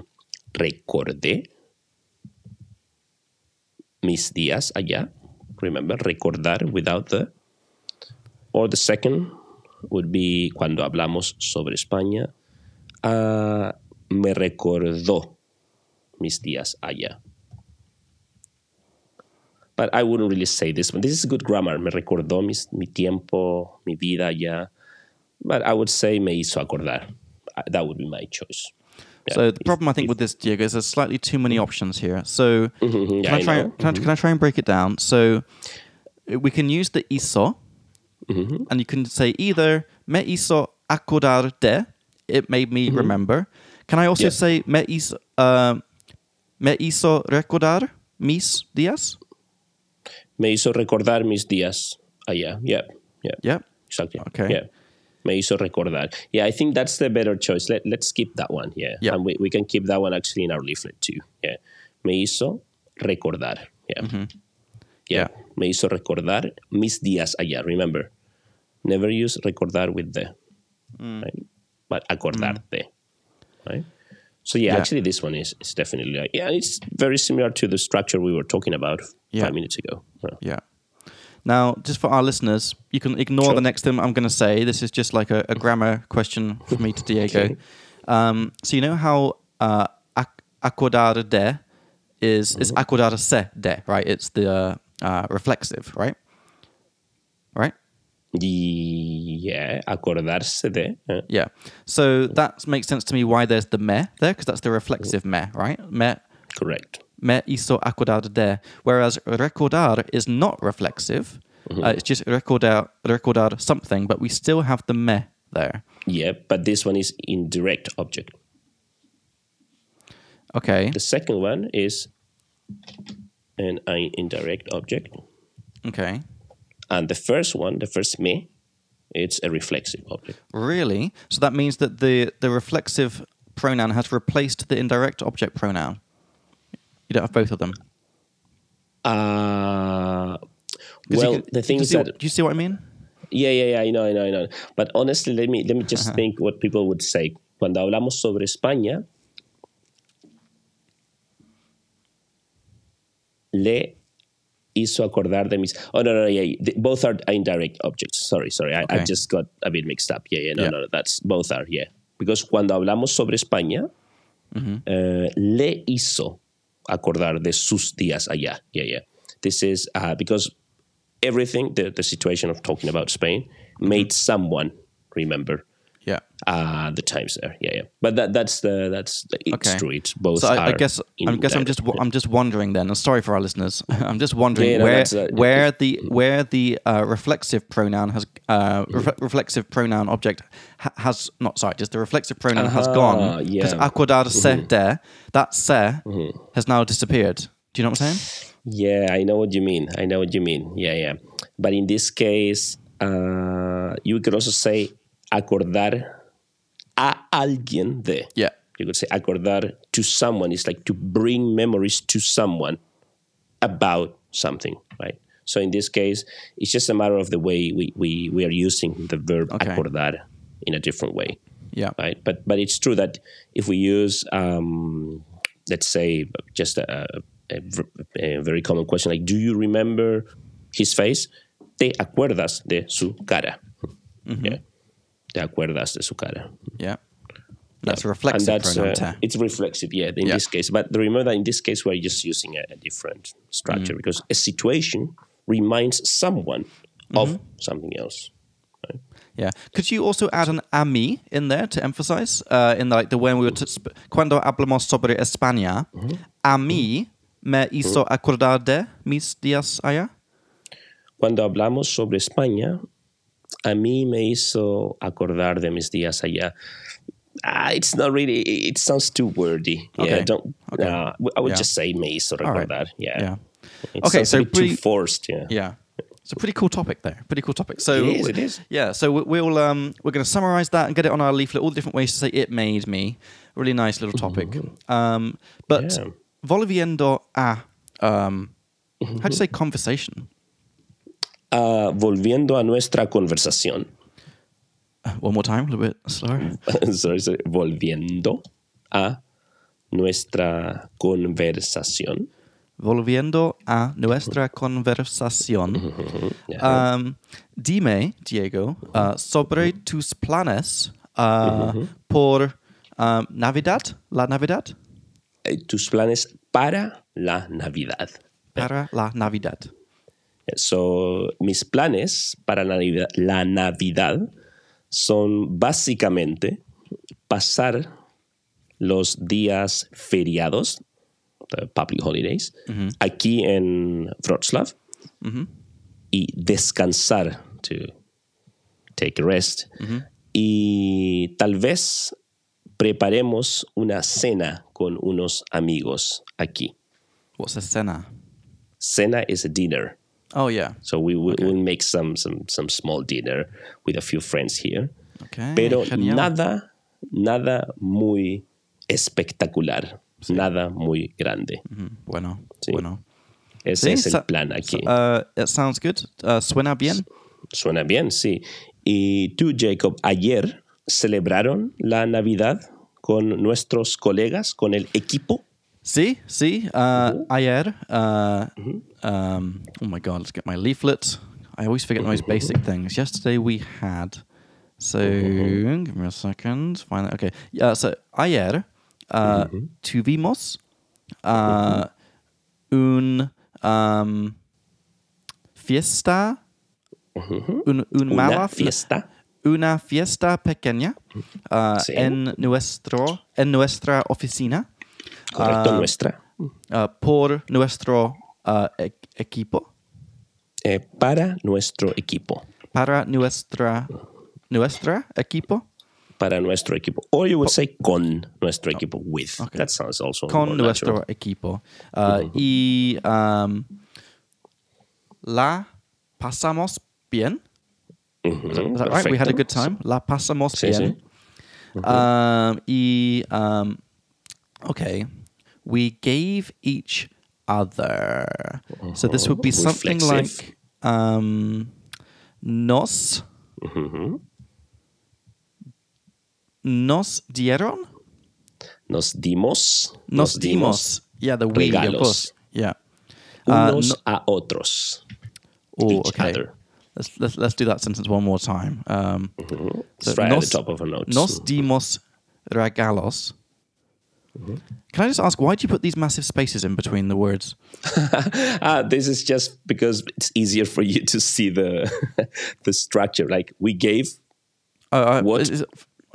recordé mis días allá. Remember, recordar without the. Or the second would be cuando hablamos sobre España, ah, me recordó mis días allá. But I wouldn't really say this one. This is good grammar. Me recordó mis, mi tiempo, mi vida allá. But I would say me hizo acordar. Uh, That would be my choice. Yeah. So the problem I think with this Diego is there's slightly too many options here. So Mhm, yeah, can I I try know. can, I, can I try and break it down? So we can use the hizo Mm-hmm. and you can say either me hizo acordar de it made me remember. Can I also Yeah. say me hizo uh, me hizo recordar mis días? Me hizo recordar mis días allá. Yeah, yeah, Yeah. exactly. Okay. Yeah. Me hizo recordar. Yeah, I think that's the better choice. Let, let's skip that one. Yeah. Yeah. And we, we can keep that one actually in our leaflet too. Yeah. Me hizo recordar. Yeah. Mm-hmm. Yeah. Yeah. Me hizo recordar mis días allá. Remember, never use recordar with the, mm. right? But acordarte, mm. right? So yeah, Yeah. actually, this one is, is definitely like, yeah, it's very similar to the structure we were talking about Yeah. five minutes ago. Yeah. Now, just for our listeners, you can ignore Sure. the next thing I'm going to say. This is just like a, a grammar question for me to Diego. Okay. Um, so you know how uh, ac- acordar de is is Mm-hmm. acordar se de, right? It's the uh, uh, reflexive, right? Right? Yeah, acordarse de. Yeah. So that makes sense to me why there's the me there because that's the reflexive me, right? Me correct. Me hizo acordar de, whereas recordar is not reflexive. Uh, it's just recordar, recordar something, but we still have the me there. Yeah, but this one is indirect object. Okay. The second one is an indirect object. Okay. And the first one, the first me, it's a reflexive object. Really? So that means that the, the reflexive pronoun has replaced the indirect object pronoun. You don't have both of them. Uh, well, can- the thing is that what- do you see what I mean? Yeah, yeah, yeah, I know, I know, I know. But honestly, let me let me just think what people would say cuando hablamos sobre España. Le hizo acordar de mis. Oh no, no, yeah, they- both are indirect objects. Sorry, sorry, I, I just got a bit mixed up. Yeah, yeah, no, Yeah. no, that's both are. Yeah, because cuando hablamos sobre España, eh, le hizo acordar de sus días allá. Yeah, yeah. This is uh, because everything, the, the situation of talking about Spain, made someone remember Yeah. uh, the times there. Yeah, yeah. But that that's the that's the, it's Okay. true. It's both. So I, I guess I guess I'm just. I'm just wondering then. And sorry for our listeners. I'm just wondering Yeah, no, where uh, where the where the uh, reflexive pronoun has uh, ref- reflexive pronoun object ha- has not sorry just the reflexive pronoun has Ah, gone because yeah. acordar se there that se has now disappeared. Do you know what I'm saying? Yeah, I know what you mean. I know what you mean. Yeah, yeah. But in this case, uh, you could also say acordar a alguien de. Yeah. You could say acordar to someone. It's like to bring memories to someone about something, right? So in this case, it's just a matter of the way we, we, we are using the verb Okay. acordar in a different way, Yeah. right? But but it's true that if we use, um, let's say, just a very common question like, "Do you remember his face?" Te acuerdas de su cara. Yeah. Te acuerdas de su cara. Yeah. That's a And reflexive that's, pronoun. uh, it's reflexive, yeah, in Yeah. this case. But remember that in this case, we're just using a, a different structure Mm. because a situation reminds someone of Mm-hmm. something else. Yeah. Could you also add an a mí in there to emphasize? Uh, in like the when we were to sp- cuando hablamos sobre España, a mí me hizo acordar de mis días allá. Cuando hablamos sobre España, a mí me hizo acordar de mis días allá. Ah, it's not really. It sounds too wordy. Yeah, Okay. don't. Okay. nah, I would Yeah. just say me hizo right. recordar. Yeah. Yeah. It Okay, so a bit too pretty- forced. Yeah. Yeah. It's a pretty cool topic there. Pretty cool topic. So It is, it is. Yeah. So we- we'll um we're going to summarize that and get it on our leaflet. All the different ways to say it made me. Really nice little topic. Um, but Yeah. volviendo a um, how do you say conversation? Ah, volviendo a nuestra conversación. One more time, a little bit slower. sorry, sorry. Volviendo a nuestra conversación. Volviendo a nuestra conversación. Yeah. Um, dime, Diego, uh, sobre tus planes uh, por um, Navidad, la Navidad, Eh, tus planes para la Navidad. para la Navidad. So, mis planes para la Navidad, la Navidad son básicamente pasar los días feriados, the public holidays, aquí en Wrocław y descansar, to take a rest. Y tal vez preparemos una cena con unos amigos aquí. What's a cena? Cena is a dinner. Oh yeah. So we will we'll make some, some, some small dinner with a few friends here. Okay. Pero genial. nada, nada muy espectacular. Nada muy grande. Mm, Bueno, Sí. bueno. Ese Sí, es el plan aquí. Uh, it sounds good. Uh, suena bien. Suena bien, sí. Y tú, Jacob, ayer celebraron la Navidad con nuestros colegas, con el equipo. Sí, sí. Uh, Ayer. Uh, um, oh my God, let's get my leaflet. I always forget the most basic things. Yesterday we had. So, give me a second. Find that. Okay. Yeah, so ayer uh, tuvimos uh, un um, fiesta. Un, un Una mala fiesta. una fiesta pequeña uh, Sí. en, nuestro, en nuestra oficina Correcto, Ah, nuestra. uh, por nuestro uh, e- equipo, Eh, para nuestro equipo. para nuestra, nuestra equipo, Para nuestro equipo. Or you would say con nuestro equipo, with. Okay. That sounds also con nuestro natural. equipo. Uh, Y um, la pasamos bien. Mhm, Is that right? We had a good time. La pasamos Sí, bien. Um, y, um, okay, we gave each other So this would be something Reflexive. like um, nos. Nos dieron? Nos dimos. Nos dimos. Yeah, the we, of regalos. course. Yeah. Uh, Unos no- a otros. oh, each okay. other. Let's, let's let's do that sentence one more time. Um, so It's right nos- at the top of our notes. Nos dimos regalos. Can I just ask why do you put these massive spaces in between the words? Ah, this is just because it's easier for you to see the the structure. Like we gave uh, What is-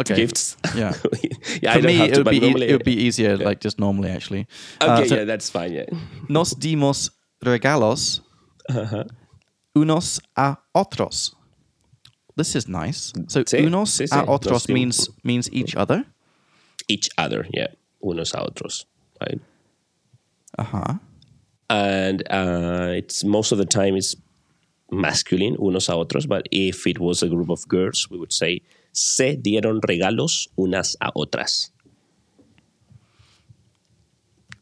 okay. gifts. Yeah. yeah, For me, it would be normally. it would be easier like just normally actually. Uh, okay, so yeah, that's fine. Yeah. Nos dimos regalos Uh-huh. unos a otros. This is nice. So Sí, unos sí, sí. a otros means means each other. Each other. Yeah. Unos a otros. Right. Uh huh. and uh, it's most of the time it's masculine, unos a otros. But if it was a group of girls, we would say se dieron regalos unas a otras.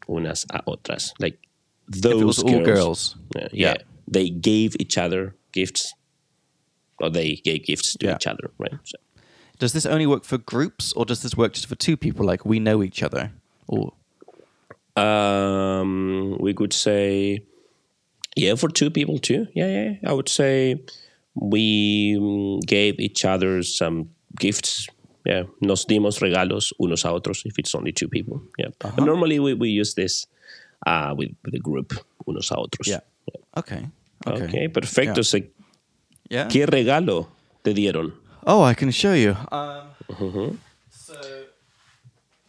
Unas a otras, like those If it was all girls. Yeah, yeah. Yeah. they gave each other gifts, or they gave gifts to Yeah. each other, right? So, Does this only work for groups, or does this work just for two people? Like we know each other, or Um, we could say, yeah, for two people too. Yeah, yeah. I would say we mm, gave each other some gifts. Yeah, nos dimos regalos unos a otros if it's only two people. Yeah, Uh-huh. but normally we, we use this uh, with, with a group unos a otros. yeah. Okay. Okay. Okay, perfecto. Yeah. Yeah. ¿Qué regalo te dieron? Oh, I can show you. Um, So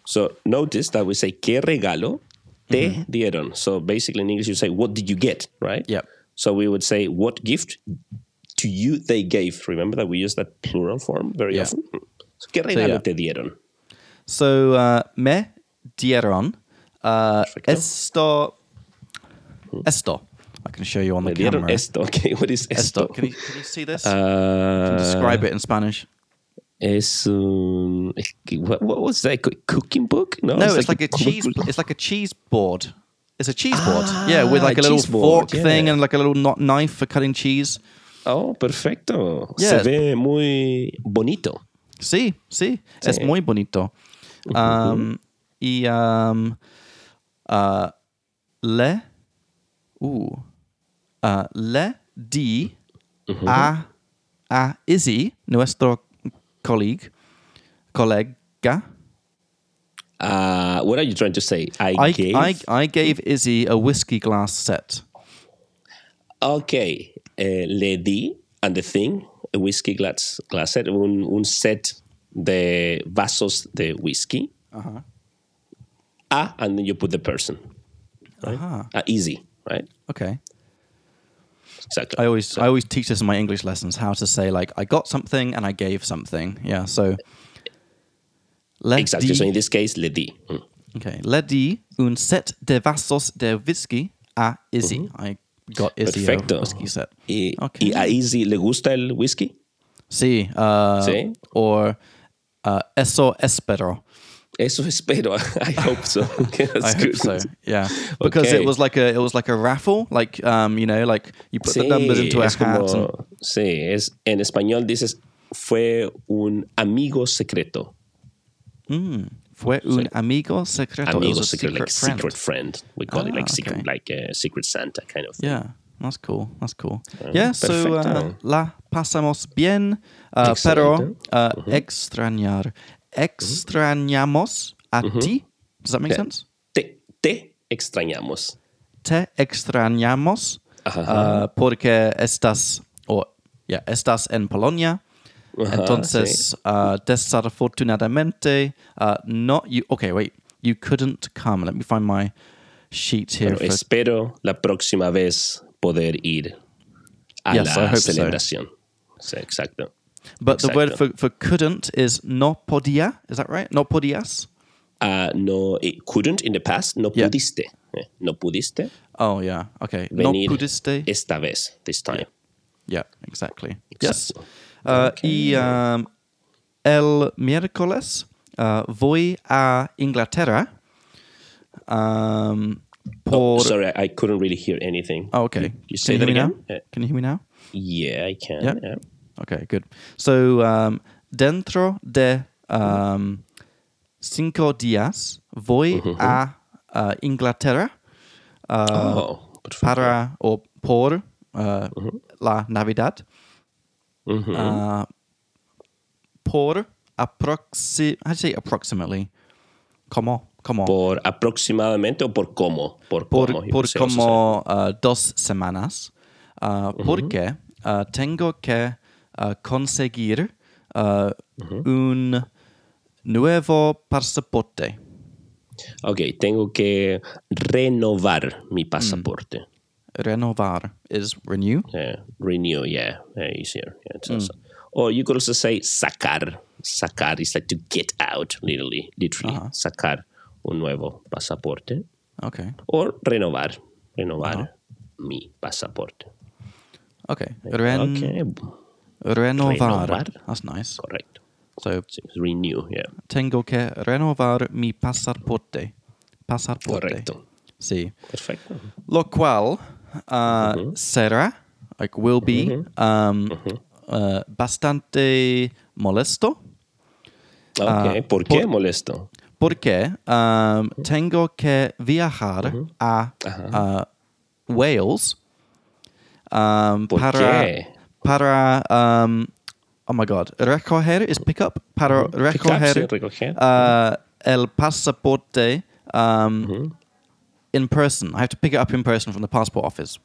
So notice that we say ¿Qué regalo te Mm-hmm. dieron? So basically in English you say what did you get, right? Yep. So we would say what gift to you they gave. Remember that we use that plural form very Yeah. often. So, ¿Qué regalo yeah. te dieron? So uh, me dieron uh, esto esto. I can show you on the Me dieron camera. esto. Okay, what is Esto. esto? Can you, can you see this? Uh, Describe it in Spanish. Es un, what, what was that? Co- Cooking book? No, No, it's, like, a cheese. cookbook. It's like a cheese board. It's a cheese board. Yeah, with Ah, like a little cheese board, fork thing and like a little not knife for cutting cheese. Oh, perfecto. Yeah, Se ve muy bonito. Sí, sí, es muy bonito. Um, y um, uh, le, uh, uh, le di a, a Izzy, nuestro colleague, colega. Uh, what are you trying to say? I, I, gave. I, I gave Izzy a whiskey glass set. Ok, eh, le di, and the thing, a whiskey glass, glass set, un, un set de vasos de whisky. Uh-huh. A, and then you put the person. Right? Ah, easy, right? Okay. Exactly. I always I always teach this in my English lessons how to say like I got something and I gave something. Yeah, so le exactly. So in this case, le di. Mm. okay, le di un set de vasos de whisky a Izzy. I got Izzy Perfecto. a whiskey set. Y, Okay. y a Izzy le gusta el whisky? Sí, uh, Sí. or uh, eso espero. Eso espero. I hope so. Okay, that's I good. hope so. Yeah, because Okay. it was like a it was like a raffle. Like um, you know, like you put the numbers into a hat. como- and, sí, es, en español dices, fue un amigo secreto. fue un amigo secreto. It amigo a secret, secret like friend. secret friend. We call it Ah, like secret, okay. like a secret Santa kind of thing. Yeah, that's cool. That's cool. yeah, so uh, la pasamos bien, uh, pero uh, extrañar. Extrañamos a ti. Does that make Yeah. sense? Te, te extrañamos. Te extrañamos uh, porque estás, o yeah, estás en Polonia. Ajá, Entonces, uh, desafortunadamente, uh, no, you, okay, wait, you couldn't come. Let me find my sheet here. For- espero la próxima vez poder ir a Yes, la so. celebración. Sí, exacto. But the word for, for couldn't is no podía. Is that right? No podías. Ah, no, it couldn't in the past, no Yeah. pudiste. Eh, No pudiste Oh yeah. Okay. venir no pudiste. esta vez, this time. Yeah. Exactly. Yes. Uh, Y um, el miércoles uh, voy a Inglaterra. Um, por. Oh, sorry, I, couldn't really hear anything. Oh, okay. You say Can you that hear me again? now? Uh, Can you hear me now? yeah, I can. Yeah. Okay, good. So, um, dentro de um, cinco días voy a uh, Inglaterra uh, oh, para o por uh, la Navidad. Uh, por aproxi how do you say approximately? Como, como. ¿Por aproximadamente o por cómo? Por, por, cómo. por como dos semanas, porque tengo que uh, conseguir uh, un nuevo pasaporte. Ok, tengo que renovar mi pasaporte. Renovar is renew. Yeah, renew, yeah, yeah easier. Yeah, it's also- Or you could also say sacar. Sacar is like to get out, literally, literally. Sacar un nuevo pasaporte. Okay, Or renovar, renovar mi pasaporte. okay. Ren- Okay, Renovar. Renovar. That's nice. correcto. So Sí, renew, yeah, tengo que renovar mi pasaporte. Pasaporte. correcto. Sí. Perfecto. Lo cual uh, será, like will be, um, uh, bastante molesto. Ok, Ah, ¿por qué por- molesto? Porque um, tengo que viajar a uh, Wales um, ¿Por para, qué? Para um, oh my god, recoger is pick up para up, recoger sí, recoger. uh, el pasaporte um, in person. I have to pick it up in person from the passport office.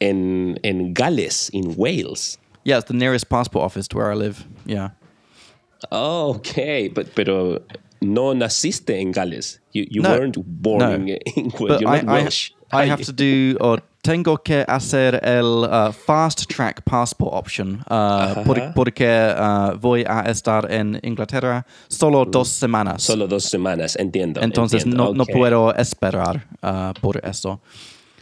En, in Gales, in Wales. Yeah, it's the nearest passport office to where I live. Yeah. Oh, okay, but, pero no naciste en Gales. You, you No, weren't born no. in, in Wales. But You're I, not Welsh. I have to do, or tengo que hacer el uh, fast track passport option uh, por- porque uh, voy a estar en Inglaterra solo dos semanas. Solo dos semanas, entiendo. Entonces entiendo, no, no ok. puedo esperar uh, por eso.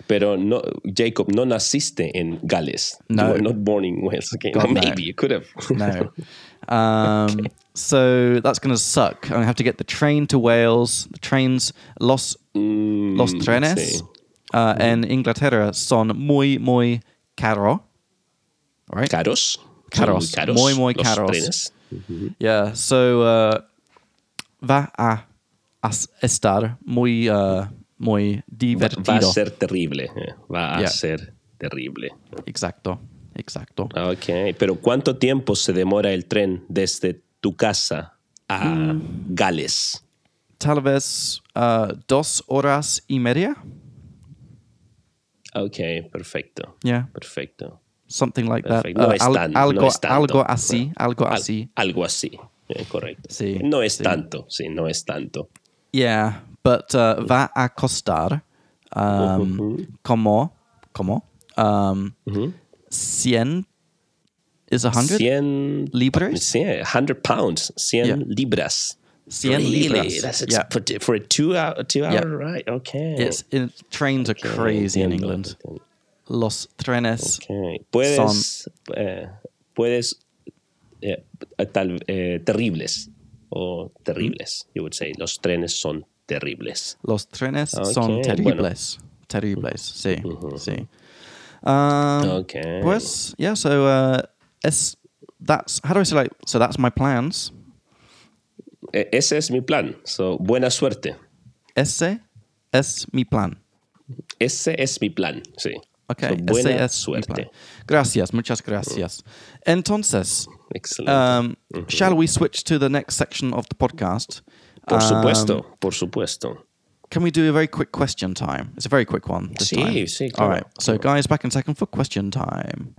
Pero no, Jacob, no naciste en Gales. No. You were not born in Wales. Okay, God, no. maybe you could have. No. Um, So that's going to suck. To have to get the train to Wales. The trains, los, los trenes. Uh, en Inglaterra son muy, muy caro. Right? Caros. Caros. Caros. Muy, muy caros. trenes. Yeah, so uh, va a estar muy, uh, muy divertido. Va a ser terrible. eh, Va a Yeah. ser terrible. Exacto, exacto. Ok, pero ¿cuánto tiempo se demora el tren desde tu casa a Mm. Gales? Tal vez uh, dos horas y media. Ok, perfecto. Yeah, Perfecto. something like that. Perfecto. No Uh, es tan- algo, no es tanto. algo así, algo Al- así. algo así. eh, correcto. Sí, No es sí. tanto, sí, no es tanto. Yeah, but uh, va a costar um, como, como, um, 100 is a 100? 100 Libras? Sí, 100 pounds, 100 Yeah. libras. 100 Really? libras. That's Yeah. for, for a two hour, two hour Yeah. ride. Okay. It's, it, trains are Okay, crazy in England. Los trenes. Okay. Puedes, eh, puedes, eh, tal, eh, terribles o terribles, you would say. Los trenes son terribles. Los trenes Ok, son bueno. terribles. Terribles, sí, sí. Um, Okay. Pues, yeah, so uh, es, that's, how do I say like, so that's my plans. Ese es mi plan. So, buena suerte. Ese es mi plan. Ese es mi plan, sí. Okay, So, buena ese es mi plan. suerte. Gracias, muchas gracias. Entonces, um, shall we switch to the next section of the podcast? por Um, supuesto, por supuesto. Can we do a very quick question time? It's a very quick one this Sí, time. sí, claro, right. So, guys, back in second for question time.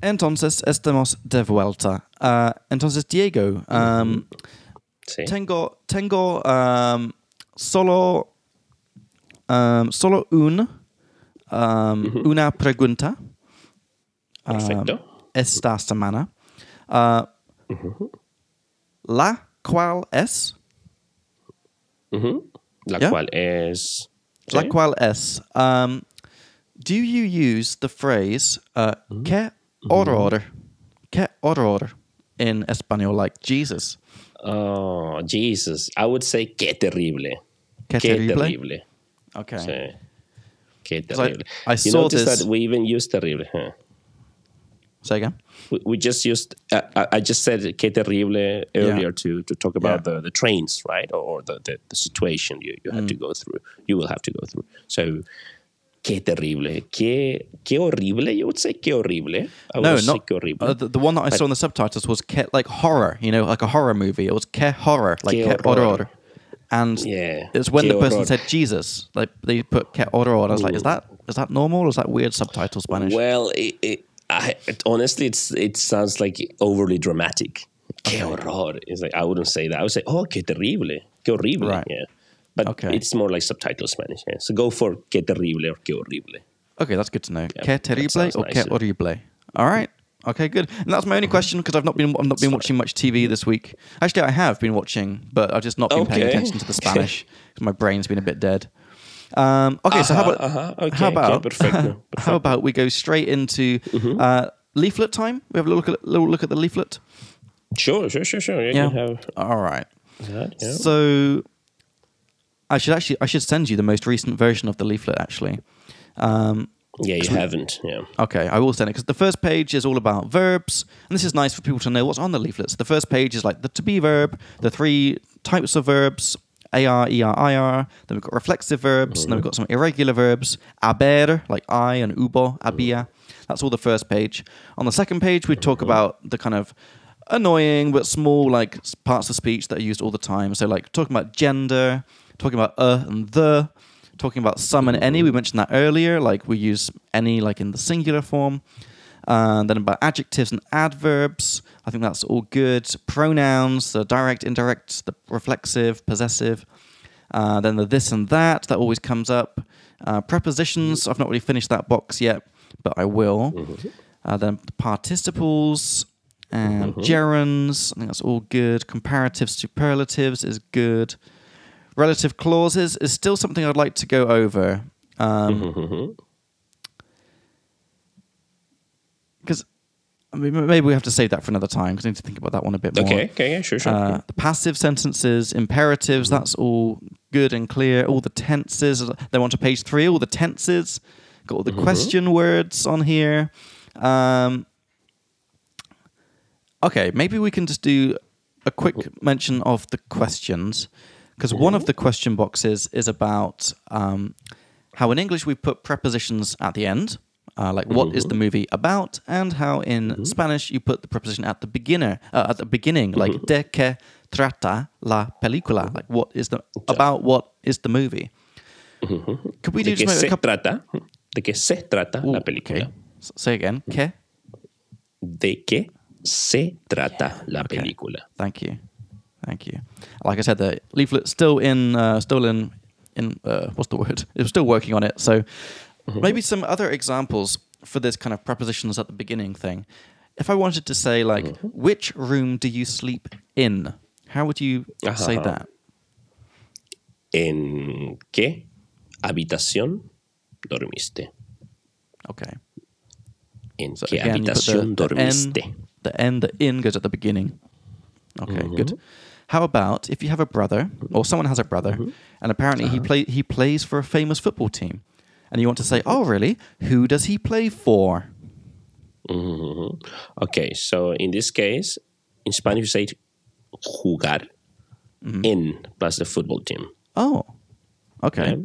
Entonces estamos de vuelta. Uh, entonces, Diego, um, Sí. tengo, tengo um, solo, um, solo un, um, una pregunta Perfecto. esta semana. Uh, La cual es, Ujú. La Yeah. cual es. la cual es, um, do you use the phrase uh, qué horror? Qué horror. in Espanol like Jesus? Oh, Jesus. I would say qué terrible. Qué terrible? Okay. Sí. Qué 'Cause I- terrible. I you saw notice this- that we even use terrible, huh? Say again. We, we just used, uh, I I just said qué terrible earlier to, to talk about Yeah. the, the trains, right? Or, or the, the, the situation you, you have to Mm. go through. You will have to go through. So, qué terrible. Qué, qué horrible, you would say qué horrible. I No, not horrible. uh, the, the one that I saw in the subtitles was que, like horror, you know, like a horror movie. It was que horror, like Que que horror. horror. And Yeah, it's when que the person horror. said Jesus, like they put que horror. I was like, is that is that normal or is that weird subtitle Spanish? Well, it, it, I, it, honestly, it's it sounds like overly dramatic. Qué horror! It's like I wouldn't say that. I would say, oh, qué terrible, qué horrible. Right. Yeah, but Okay. it's more like subtitle Spanish. Yeah. So go for qué terrible or qué horrible. Okay, that's good to know. Yeah, que terrible or que nicer. horrible? All right. Okay, good. And that's my only question because I've not been I've not been watching much TV this week. Actually, I have been watching, but I've just not been paying attention to the Spanish because my brain's been a bit dead. Um, okay, so how Uh-huh, about uh-huh. Okay, how okay, about perfecto, how about we go straight into Mm-hmm. uh, leaflet time? We have a look at little look at the leaflet. Sure, sure, sure, sure. You Yeah. have All right. that. Yeah. So I should actually I should send you the most recent version of the leaflet actually. Um, yeah, you haven't. Yeah. Okay, I will send it because the first page is all about verbs, and this is nice for people to know what's on the leaflets. The first page is like the to be verb, the three types of verbs, AR, ER, IR. Then we've got reflexive verbs, and then we've got some irregular verbs, haber, like I, and hubo, había. That's all the first page. On the second page, we talk about the kind of annoying but small like parts of speech that are used all the time. So like talking about gender, talking about uh and the, talking about some and any. We mentioned that earlier. Like we use any like in the singular form. Uh, then about adjectives and adverbs. I think that's all good. Pronouns, the direct, indirect, the reflexive, possessive. Uh, then the this and that, that always comes up. Uh, prepositions, I've not really finished that box yet, but I will. Uh, then participles and gerunds, I think that's all good. Comparative superlatives is good. Relative clauses is still something I'd like to go over. Um, Because I mean, maybe we have to save that for another time because I need to think about that one a bit more. Okay. Okay. Yeah. Sure. Sure. Uh, the passive sentences, imperatives, that's all good and clear. All the tenses, then on to page three, all the tenses. Got all the question words on here. Um, okay, maybe we can just do a quick mention of the questions. Because one of the question boxes is about um, how in English we put prepositions at the end, uh, like what is the movie about, and how in Spanish you put the preposition at the beginner, uh, at the beginning, like de que trata la película, like what is the about what is the movie. Could we do ¿De just se a couple? trata? ¿De qué se trata Ooh, la película? okay. Say again. Que? ¿De qué se trata la Okay. película? Thank you, thank you. Like I said, the leaflet still in, uh, still in, in uh, what's the word? It was still working on it. So maybe some other examples for this kind of prepositions at the beginning thing. If I wanted to say like, which room do you sleep in? How would you say that? ¿En qué habitación dormiste? Okay. ¿En So qué again, habitación the, the N, dormiste? the N, the in goes at the beginning. Okay, good. How about if you have a brother or someone has a brother, and apparently he play he plays for a famous football team, and you want to say, "Oh, really? Who does he play for?" Mhm. Okay, so in this case, in Spanish you say jugar Mm-hmm. en plus the football team. Oh, okay. Yeah?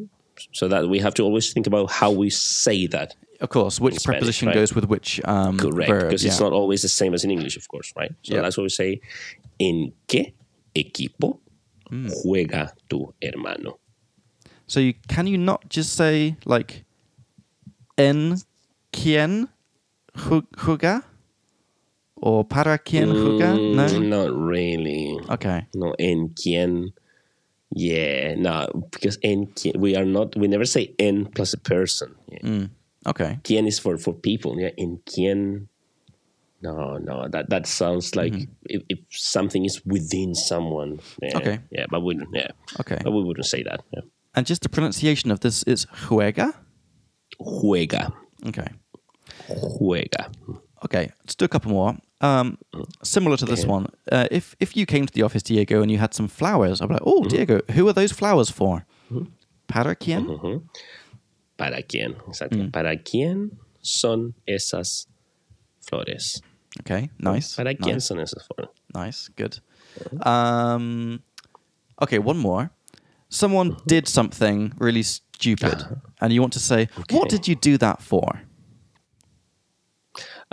So that we have to always think about how we say that. Of course, which Spanish, preposition right? goes with which um, Correct, verb? because it's not always the same as in English, of course, right? So Yeah. that's what we say. In qué equipo Hmm. juega tu hermano? So you, can you not just say like en quién juega or para quién juega? No. Mm, Not really. Okay. No, en quién. Yeah, no, because en quién, we are not, we never say en plus a person. Yeah. Mm. Okay. Quién is for, for people. Yeah, en quién. No, no, that, that sounds like if, if something is within someone. Yeah, Mm-hmm. Okay. Yeah, but we, yeah, Okay. but we wouldn't say that. Yeah. And just the pronunciation of this is juega. Juega. Okay. Juega. Okay. Let's do a couple more. um, similar to this one. Uh, if if you came to the office, Diego, and you had some flowers, I'd be like, oh, Diego, who are those flowers for? Para quién? ¿Para quién? Exacto. Mm. ¿Para quién son esas flores? Okay, nice. ¿Para quién nice. son esas flores? Nice, good. Um, okay, one more. Someone Mm-hmm. did something really stupid, and you want to say, "What did you do that for?"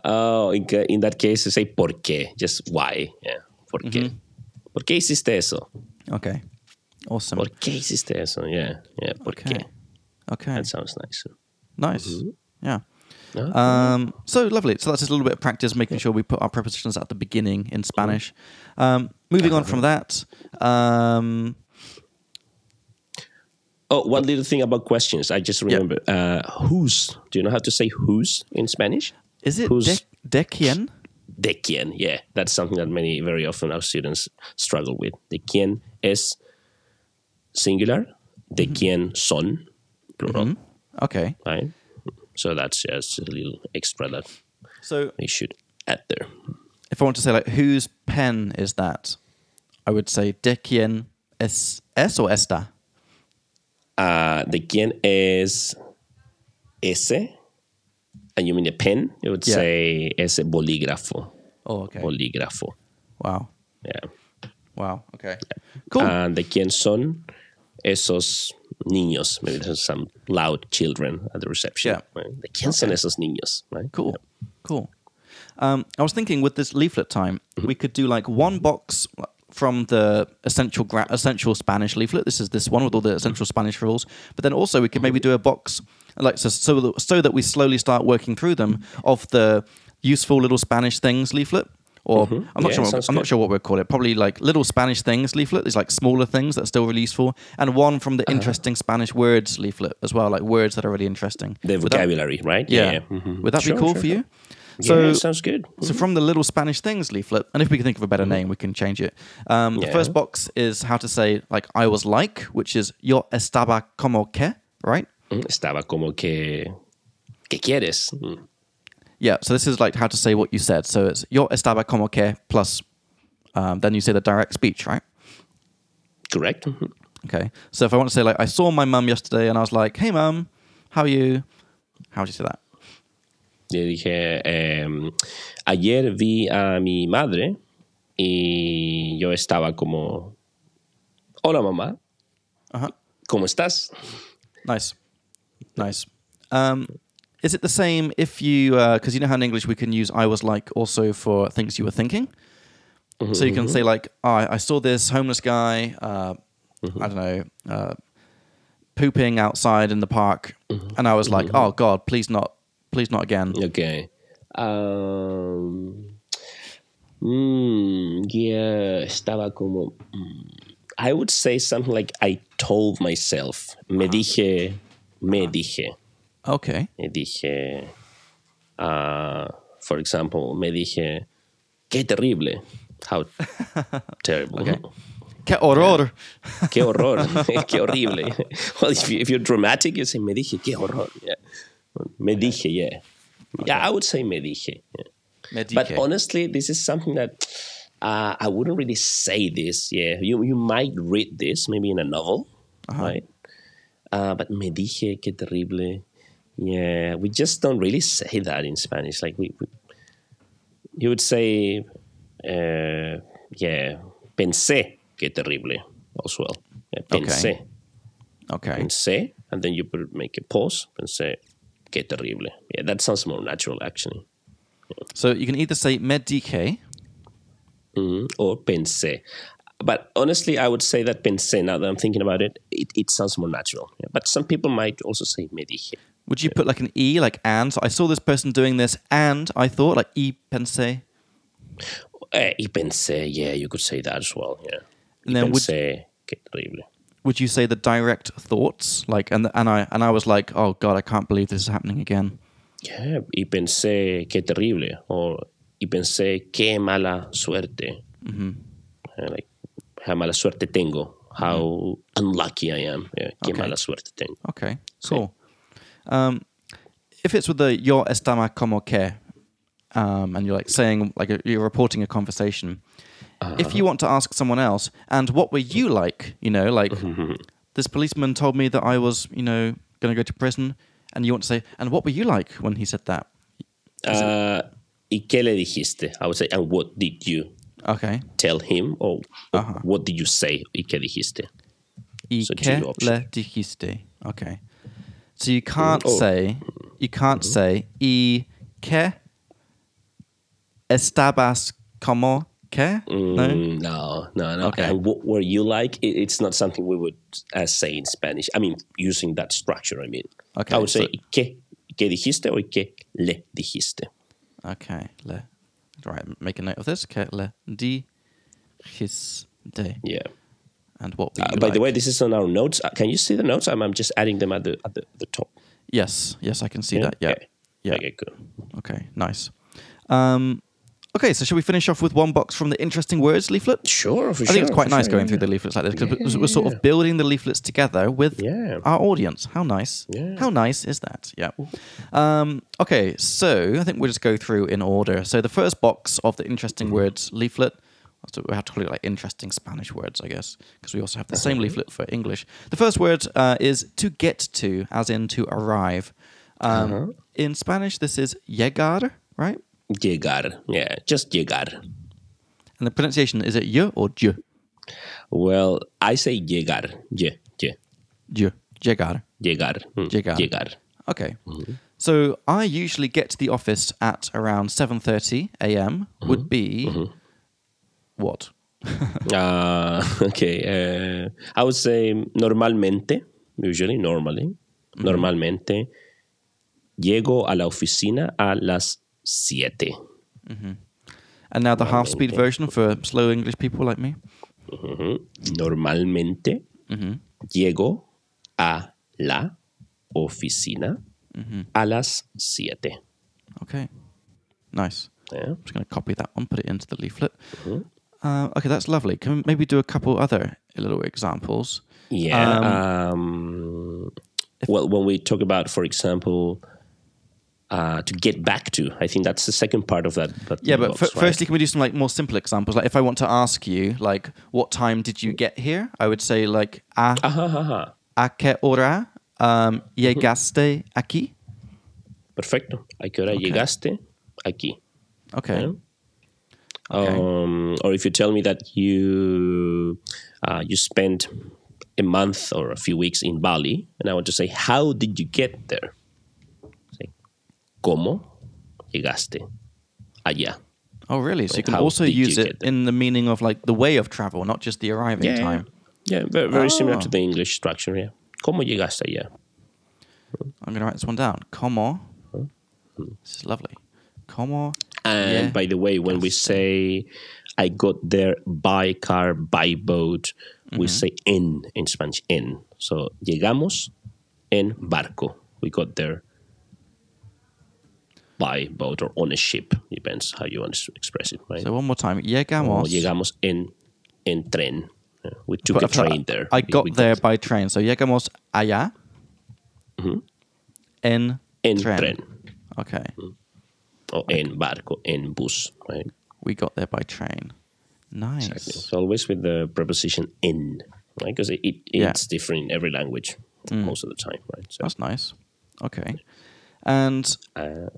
Oh, in, in that case, you say ¿por qué? Just why. Yeah. ¿Por qué? ¿Por qué hiciste eso? Okay, awesome. ¿Por qué hiciste eso? Yeah. Yeah. ¿Por Okay, qué? okay, That sounds nice. nice. Yeah. Um, so lovely. So that's just a little bit of practice, making sure we put our prepositions at the beginning in Spanish. Um, moving on from that. Um, Oh, one little thing about questions. I just remember. Uh, whose? Do you know how to say whose in Spanish? is it Who's- de, de quién? De quién. Yeah, that's something that many, very often our students struggle with. De quién es singular. De quién son plural. Okay. Right. So that's just a little extra that So we should add there. if I want to say like whose pen is that, I would say de quién es es or esta. Uh, de quién es ese? And you mean a pen? You would Yeah. say ese bolígrafo. Oh, okay. Bolígrafo. Wow. Yeah. Wow. Okay. Cool. And de quién son esos niños? Maybe there's some loud children at the reception. Yeah. Right? De quién son esos niños? Right? Cool. Cool. Um, I was thinking with this leaflet time, mm-hmm. we could do like one box from the essential gra- essential Spanish leaflet. This is this one with all the essential mm-hmm. Spanish rules. But then also we could maybe mm-hmm. do a box like so so so that we slowly start working through them of the useful little Spanish things leaflet. Or I'm not Mm-hmm. Yeah, sure. What, I'm not sure what we'd call it. Probably like little Spanish things leaflet. These like smaller things that are still really useful, and one from the Uh-huh. interesting Spanish words leaflet as well, like words that are really interesting. The Would that- vocabulary, right? yeah. Mhm. Would that Sure, be cool sure, for you? yeah, sounds good. So from the little Spanish things leaflet, and if we can think of a better name, we can change it. Um, The first box is how to say like I was like, which is yo estaba como que, right? Mm, Estaba como que. ¿Qué quieres? Mm. Yeah. So this is like how to say what you said. So it's yo estaba como que plus, um, then you say the direct speech, right? Correct? Mhm. Okay. So if I want to say like I saw my mum yesterday and I was like, hey mum, how are you? How would you say that? Yo dije, em, ayer vi a mi madre y yo estaba como, hola mamá, Uh-huh. ¿cómo estás? Nice, nice. Um, is it the same if you because you know how in English we can use "I was like" also for things you were thinking? So you can say like, oh, "I I saw this homeless guy. Uh, I don't know, uh, pooping outside in the park, and I was like, oh God, please not, please not again." Okay. Um, mm, yeah, estaba como, mm, I would say something like I told myself, me dije, me dije. Okay. me dije, uh, for example, me dije, qué terrible, how terrible, Okay. Que horror. qué horror, qué horrible. well, if, you, if you're dramatic, you say me dije, qué horror. Yeah. Me dije, yeah. Yeah, I would say me dije. yeah. Me But honestly, this is something that uh, I wouldn't really say this. Yeah, you you might read this maybe in a novel, right? Uh, but me dije qué terrible. Yeah, we just don't really say that in Spanish. Like we, we you would say, uh, yeah, pensé qué terrible as well. Yeah, pensé, okay. pensé, and then you put, make a pause. Pensé qué terrible. Yeah, that sounds more natural actually. So you can either say me dije. Mhm, or pensé. But honestly, I would say that pensé, now that I'm thinking about it, it, it sounds more natural. Yeah, But some people might also say me dije. Would you put like an e, like and? So I saw this person doing this, and I thought like e pensé. Eh, y pensé, yeah, you could say that as well. Yeah. And y then would- terrible. would you say the direct thoughts like and and I and I was like oh god I can't believe this is happening again Yeah, y pensé, qué terrible. Or, y pensé, qué mala suerte. Eh, like, how mala suerte tengo. How unlucky I am. Yeah, qué Okay. mala suerte tengo. okay cool um, if it's with the yo estaba como que um, and you're like saying like a, you're reporting a conversation. If you want to ask someone else, and what were you like? You know, like this policeman told me that I was, you know, going to go to prison, and you want to say, and what were you like when he said that? Uh, ¿Y qué le dijiste? I would say, and what did you Okay. tell him? Or Uh-huh. what did you say? ¿Y qué dijiste? Y So que le dijiste? Okay. So you can't oh. say you can't say y que estabas como que? No. Mm, no, no, no. Okay. And what were you like? It, it's not something we would uh, say in Spanish. I mean, using that structure, I mean. Okay, I would say, so- ¿y qué? Qué dijiste? ¿O qué le dijiste? Okay. Le. Right. Make a note of this. Que le dijiste. Yeah. And what Uh, by the way, this is on our notes. Uh, can you see the notes? I'm, I'm just adding them at the at the, the top. Yes. Yes, I can see that. Yeah. Okay. Yeah. Okay, good. Okay. Nice. Um. Okay, so should we finish off with one box from the interesting words leaflet? Sure, for I think it's quite nice going through the leaflets like this because we're sort of building the leaflets together with Yeah. our audience. How nice! Yeah. How nice is that? Yeah. Um, okay, so I think we'll just go through in order. So the first box of the interesting words leaflet. So we have to call it like interesting Spanish words, I guess, because we also have the same leaflet for English. The first word uh, is to get to, as in to arrive. Um, In Spanish, this is llegar, right? Llegar. Yeah, just llegar. And the pronunciation is it y or j? Well, I say llegar. Ye, ye, J. Llegar. llegar. Mm, Llegar. Llegar. Okay. So I usually get to the office at around 7:30 a.m. Would be what? Uh, okay. Uh, I would say normalmente, usually, normally, mm-hmm. normalmente, llego a la oficina a las siete. Mm-hmm. And now the half-speed version for slow English people like me. Mm-hmm. Normalmente, llego a la oficina a las siete. Okay. Nice. Yeah. I'm just going to copy that one, put it into the leaflet. Uh, okay, that's lovely. Can we maybe do a couple other little examples? Yeah. Um, well, when we talk about, for example, uh, to get back to, I think that's the second part of that. that Yeah, but box, f- right? firstly, can we do some like more simple examples? Like if I want to ask you, like, what time did you get here? I would say like, a, a qué hora um, llegaste aquí? Perfecto. ¿A qué hora llegaste aquí? Okay. Yeah. Okay. Um, or if you tell me that you uh, you spent a month or a few weeks in Bali, and I want to say, how did you get there? Say, ¿Cómo llegaste allá? Oh, really? So you can how also use it in the meaning of like the way of travel, not just the arriving time. Yeah, very, very similar Oh. to the English structure. Yeah. ¿Cómo llegaste allá? I'm going to write this one down. Como. This is lovely. Como. And Yeah. by the way, when we say I got there by car, by boat, we Mm-hmm. say en in Spanish, en. So llegamos en barco. We got there by boat or on a ship. Depends how you want to express it, right? So one more time. Llegamos. llegamos en, en tren. Yeah, We took But a train there. I got we there by train. So llegamos allá. En, en tren. tren. Okay. Or en barco, en bus, right? We got there by train. Nice. Exactly. So always with the preposition in, right? Because it, it, Yeah. it's different in every language most of the time, right? So That's nice. Okay. And uh,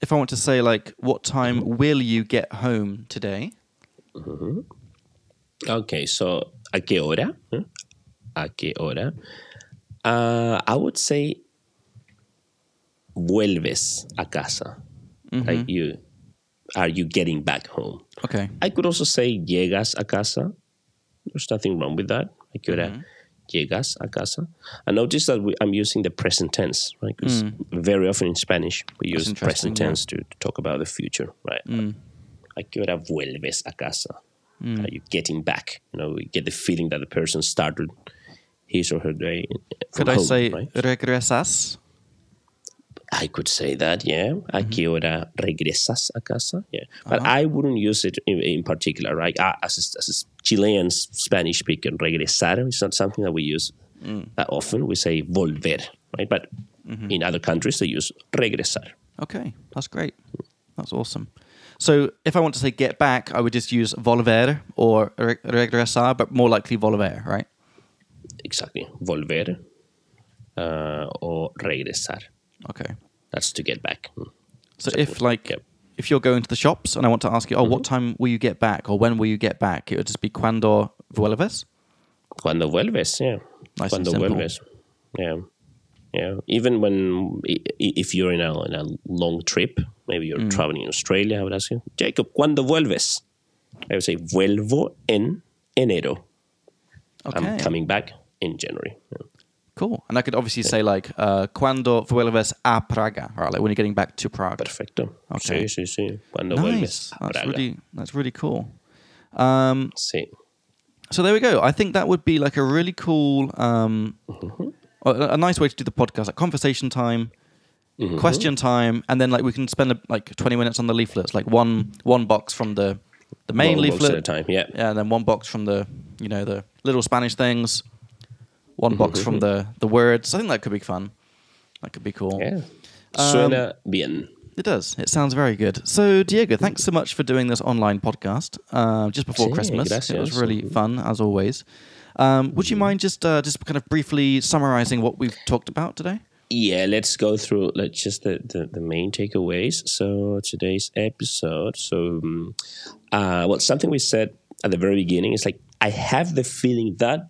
if I want to say like, what time will you get home today? okay, so a qué hora? Huh? A qué hora? Uh, I would say vuelves a casa. Like you, are you getting back home? Okay. I could also say llegas a casa. There's nothing wrong with that. I could Mm-hmm. uh, llegas a casa. I notice that we, I'm using the present tense, right? Because very often in Spanish we use Mm. present yeah. Mm. tense to, to talk about the future, right? A qué hora vuelves a casa? Are you getting back? You know, we get the feeling that the person started his or her day. from Could I say right? regresas? I could say that, yeah. A Mm-hmm. qué hora regresas a casa? Yeah. But Uh-huh. I wouldn't use it in, in particular, right? Uh, as, a, as a Chilean Spanish speaker, regresar is not something that we use Mm. that often. We say volver, right? But Mm-hmm. in other countries, they use regresar. Okay, that's great. That's awesome. So if I want to say get back, I would just use volver or regresar, but more likely volver, right? Exactly. Volver uh, or regresar. Okay. That's to get back. Mm. So Exactly. if like Yep. if you're going to the shops and I want to ask you, oh, what Mm-hmm. time will you get back, or when will you get back? It would just be cuando vuelves. Cuando vuelves, yeah. Nice and Cuando simple. vuelves. Yeah. Yeah. Even when, if you're in a, in a long trip, maybe Mm. you're traveling in Australia, I would ask you, Jacob, ¿cuándo vuelves? I would say, vuelvo en enero. Okay. I'm coming back in January. Yeah. Cool. And I could obviously say like uh, cuando vuelves a Praga, right? Like when you're getting back to Prague. Perfecto. Okay. Sí, sí, sí. Cuando Nice. vuelves a That's really that's really cool. Um, Sí. so there we go. I think that would be like a really cool, um, a, a nice way to do the podcast, like conversation time, Mm-hmm. question time, and then like we can spend like 20 minutes on the leaflets, like one one box from the the main One leaflet, a time, yeah. yeah, and then one box from the you know the little Spanish things, one box from the the words. I think that could be fun. That could be cool. Yeah. Um, Suena bien. It does. It sounds very good. So, Diego, thanks so much for doing this online podcast uh, just before Sí, Christmas. It was really fun, as always. Um, would you mind just uh, just kind of briefly summarizing what we've talked about today? Yeah, let's go through let's just the, the, the main takeaways. So today's episode. So, um, uh, well, something we said at the very beginning is like I have the feeling that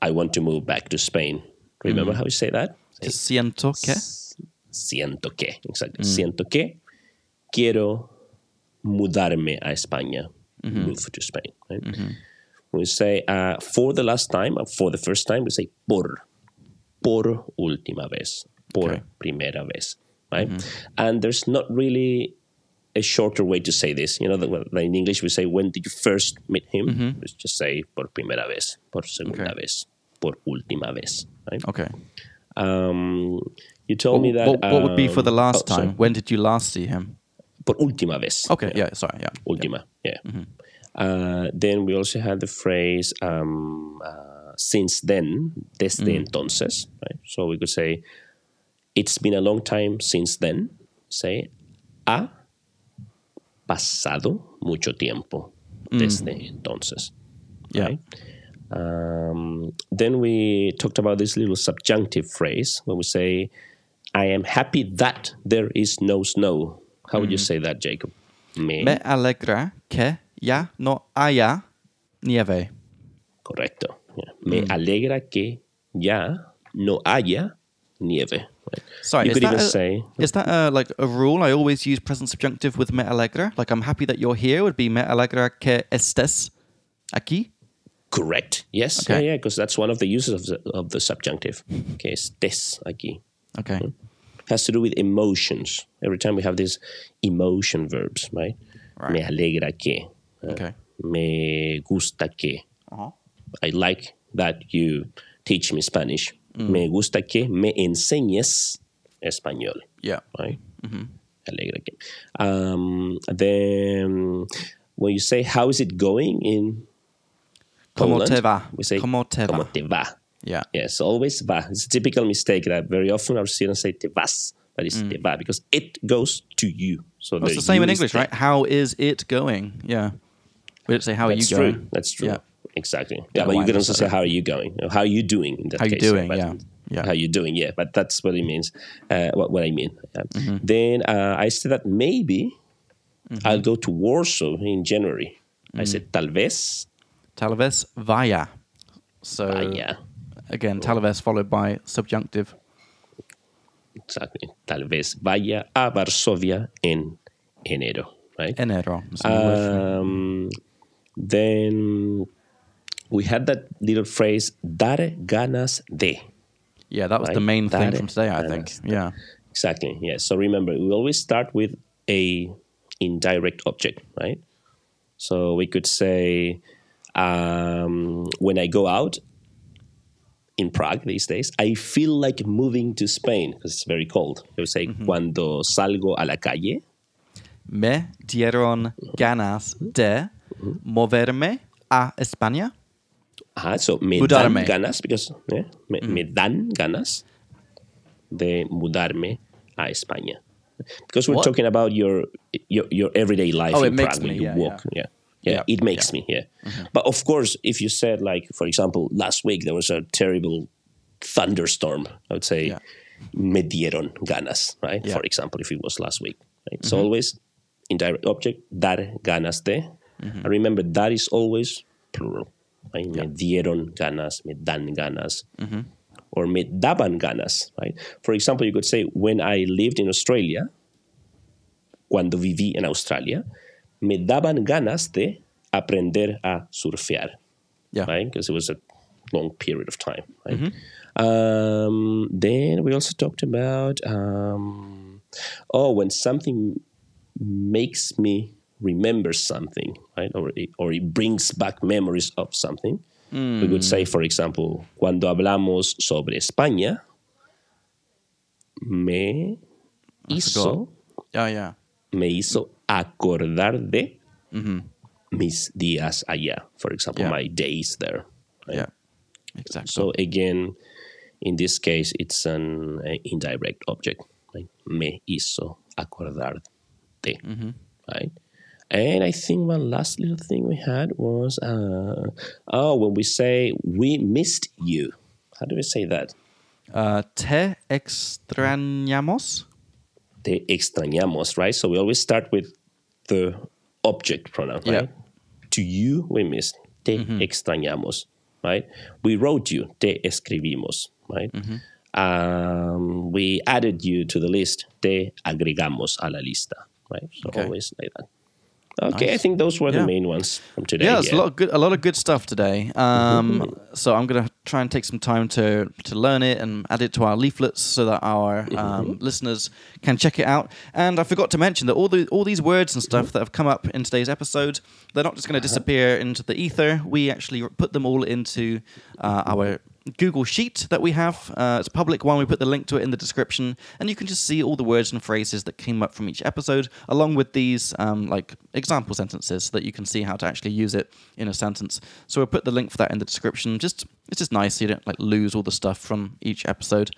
I want to move back to Spain. Remember mm. how we say that? Siento que. siento que, exactly. Mm. Siento que quiero mudarme a España, mm-hmm. move to Spain. Right? Mm-hmm. We say uh, for the last time, or for the first time, we say por, por última vez, por Okay. primera vez, right? Mm-hmm. And there's not really a shorter way to say this. You know, that well, in English we say when did you first meet him? Let's just say por primera vez, por segunda Okay. vez, por última vez, right? Okay. Um, you told me that. what, what would be for the um, last oh, sorry. time? When did you last see him? Por última vez. Okay, yeah, sorry, yeah. Última, yeah. Uh, then we also had the phrase um, uh, since then, desde entonces. Right? So we could say, it's been a long time since then. Say, ha pasado mucho tiempo mm. desde entonces. Yeah. Right? Um, then we talked about this little subjunctive phrase when we say, I am happy that there is no snow. How would you mm-hmm. say that, Jacob? Me. Me alegra que ya no haya nieve. Correcto. Yeah. Me mm. alegra que ya no haya nieve. Right? Sorry, you is could that even a- say, Is that uh, like a rule? I always use present subjunctive with me alegra. Like I'm happy that you're here would be me alegra que estés aquí. correct. Yes. Okay. Yeah, yeah, because that's one of the uses of the, of the subjunctive. Que estés aquí. Okay. has to do with emotions. Every time we have these emotion verbs, right? Right. Me alegra que. uh, Okay. Me gusta que. Uh-huh. I like that you teach me Spanish. Mm. Me gusta que me enseñes español. Yeah. right? Alegra que. Um, then when you say how is it going in Como Poland, te va? we say Como te va. como te va. Yeah. Yes, always va. It's a typical mistake that very often our students say te vas, but it's te va because it goes to you. So Mm. Well, it's the same in English, te. right? How is it going? Yeah. We don't say how That's are you true. going. That's true. Yeah. Exactly. Yeah, but you can also say how are you going? How are you doing in that How you case. doing, but- yeah. Yeah. How you doing? Yeah, but that's what it means. Uh, what, what I mean. Yeah. Mm-hmm. Then uh, I said that maybe I'll go to Warsaw in January. I Mm. said tal vez Tal vez vaya. So vaya. again, tal vez followed by subjunctive. Exactly. Tal vez vaya a Varsovia en enero. Right. Enero. It's a new word for me. Um, then we had that little phrase dar ganas de. yeah, that was the main thing from today, I think. Yeah. Exactly. Yes. So remember, we always start with a indirect object, right? So we could say, um, when I go out in Prague these days, I feel like moving to Spain because it's very cold. I would say, mm-hmm. cuando salgo a la calle, Me dieron mm-hmm. ganas de mm-hmm. moverme a España. Ajá, so me Mudarme. dan ganas, because, eh, me, me dan ganas de mudarme a España. because we're What? talking about your your, your everyday life Oh, in it makes Prague when me, you yeah, walk. Yeah. Yeah. Yeah, it makes yeah. Mm-hmm. me, yeah. But of course, if you said, like, for example, last week there was a terrible thunderstorm, I would say, Yeah. me dieron ganas, right? Yeah. For example, if it was last week, right? So always indirect object, dar ganas de. And remember, that is always plural. Right? Me dieron ganas, me dan ganas, or me daban ganas, right? For example, you could say, when I lived in Australia, cuando viví en Australia, me daban ganas de aprender a surfear Yeah. right? Because it was a long period of time, right? Um, then we also talked about um, oh, when something makes me remember something, right? Or it, or it brings back memories of something. We could say, for example, cuando hablamos sobre España, me hizo, Yeah, yeah. me hizo acordar de mis días allá. For example, Yeah. my days there. right? Yeah. Exactly. So again, in this case, it's an uh, indirect object. Right? Me hizo acordar de. Right? And I think one last little thing we had was uh, oh, when we say we missed you. How do we say that? uh, te extrañamos. Te extrañamos, right? So we always start with the object pronoun, Yeah. right? To you, we missed. Te extrañamos, right? We wrote you. Te escribimos, right? Um, we added you to the list. Te agregamos a la lista, right? So Okay. always like that. Okay, I think those were Yeah. the main ones from today. Yeah, it's a lot of good, a lot of good stuff today. Um, so I'm gonna try and take some time to to learn it and add it to our leaflets so that our um, listeners can check it out. And I forgot to mention that all the all these words and stuff that have come up in today's episode, they're not just going to disappear into the ether. We actually put them all into uh, our Google Sheet that we have. Uh, it's a public one. We put the link to it in the description, and you can just see all the words and phrases that came up from each episode, along with these um, like example sentences, so that you can see how to actually use it in a sentence. So we'll put the link for that in the description. Just it's just nice so you don't like lose all the stuff from each episode.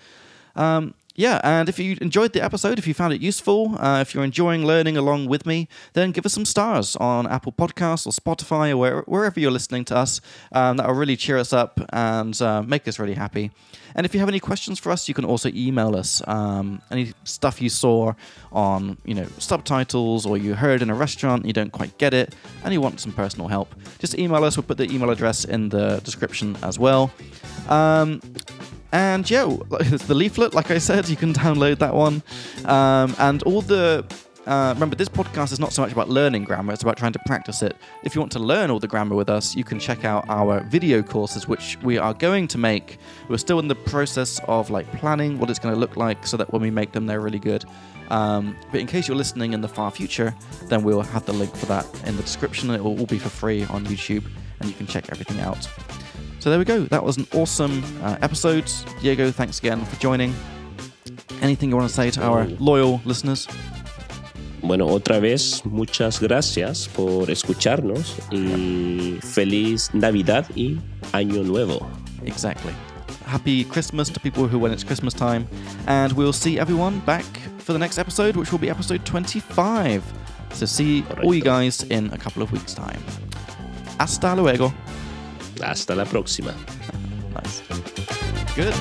Um, yeah, and if you enjoyed the episode, if you found it useful, uh, if you're enjoying learning along with me, then give us some stars on Apple Podcasts or Spotify or where, wherever you're listening to us. Um, that will really cheer us up and uh, make us really happy. And if you have any questions for us, you can also email us. Um, any stuff you saw on, you know, subtitles or you heard in a restaurant, you don't quite get it, and you want some personal help, just email us. We'll put the email address in the description as well. Um, and yeah, it's the leaflet, like I said, you can download that one. Um, and all the. Uh, remember, this podcast is not so much about learning grammar, it's about trying to practice it. If you want to learn all the grammar with us, you can check out our video courses, which we are going to make. We're still in the process of like planning what it's going to look like so that when we make them, they're really good. Um, but in case you're listening in the far future, then we'll have the link for that in the description. It will all be for free on YouTube, and you can check everything out. So there we go. That was an awesome uh, episode. Diego, thanks again for joining. Anything you want to say to our loyal listeners? Bueno, otra vez, muchas gracias por escucharnos y feliz Navidad y Año Nuevo. Exactly. Happy Christmas to people who when it's Christmas time. And we'll see everyone back for the next episode, which will be episode 25. So see all you guys in a couple of weeks' time. Hasta luego. Hasta la próxima. Nice. Good.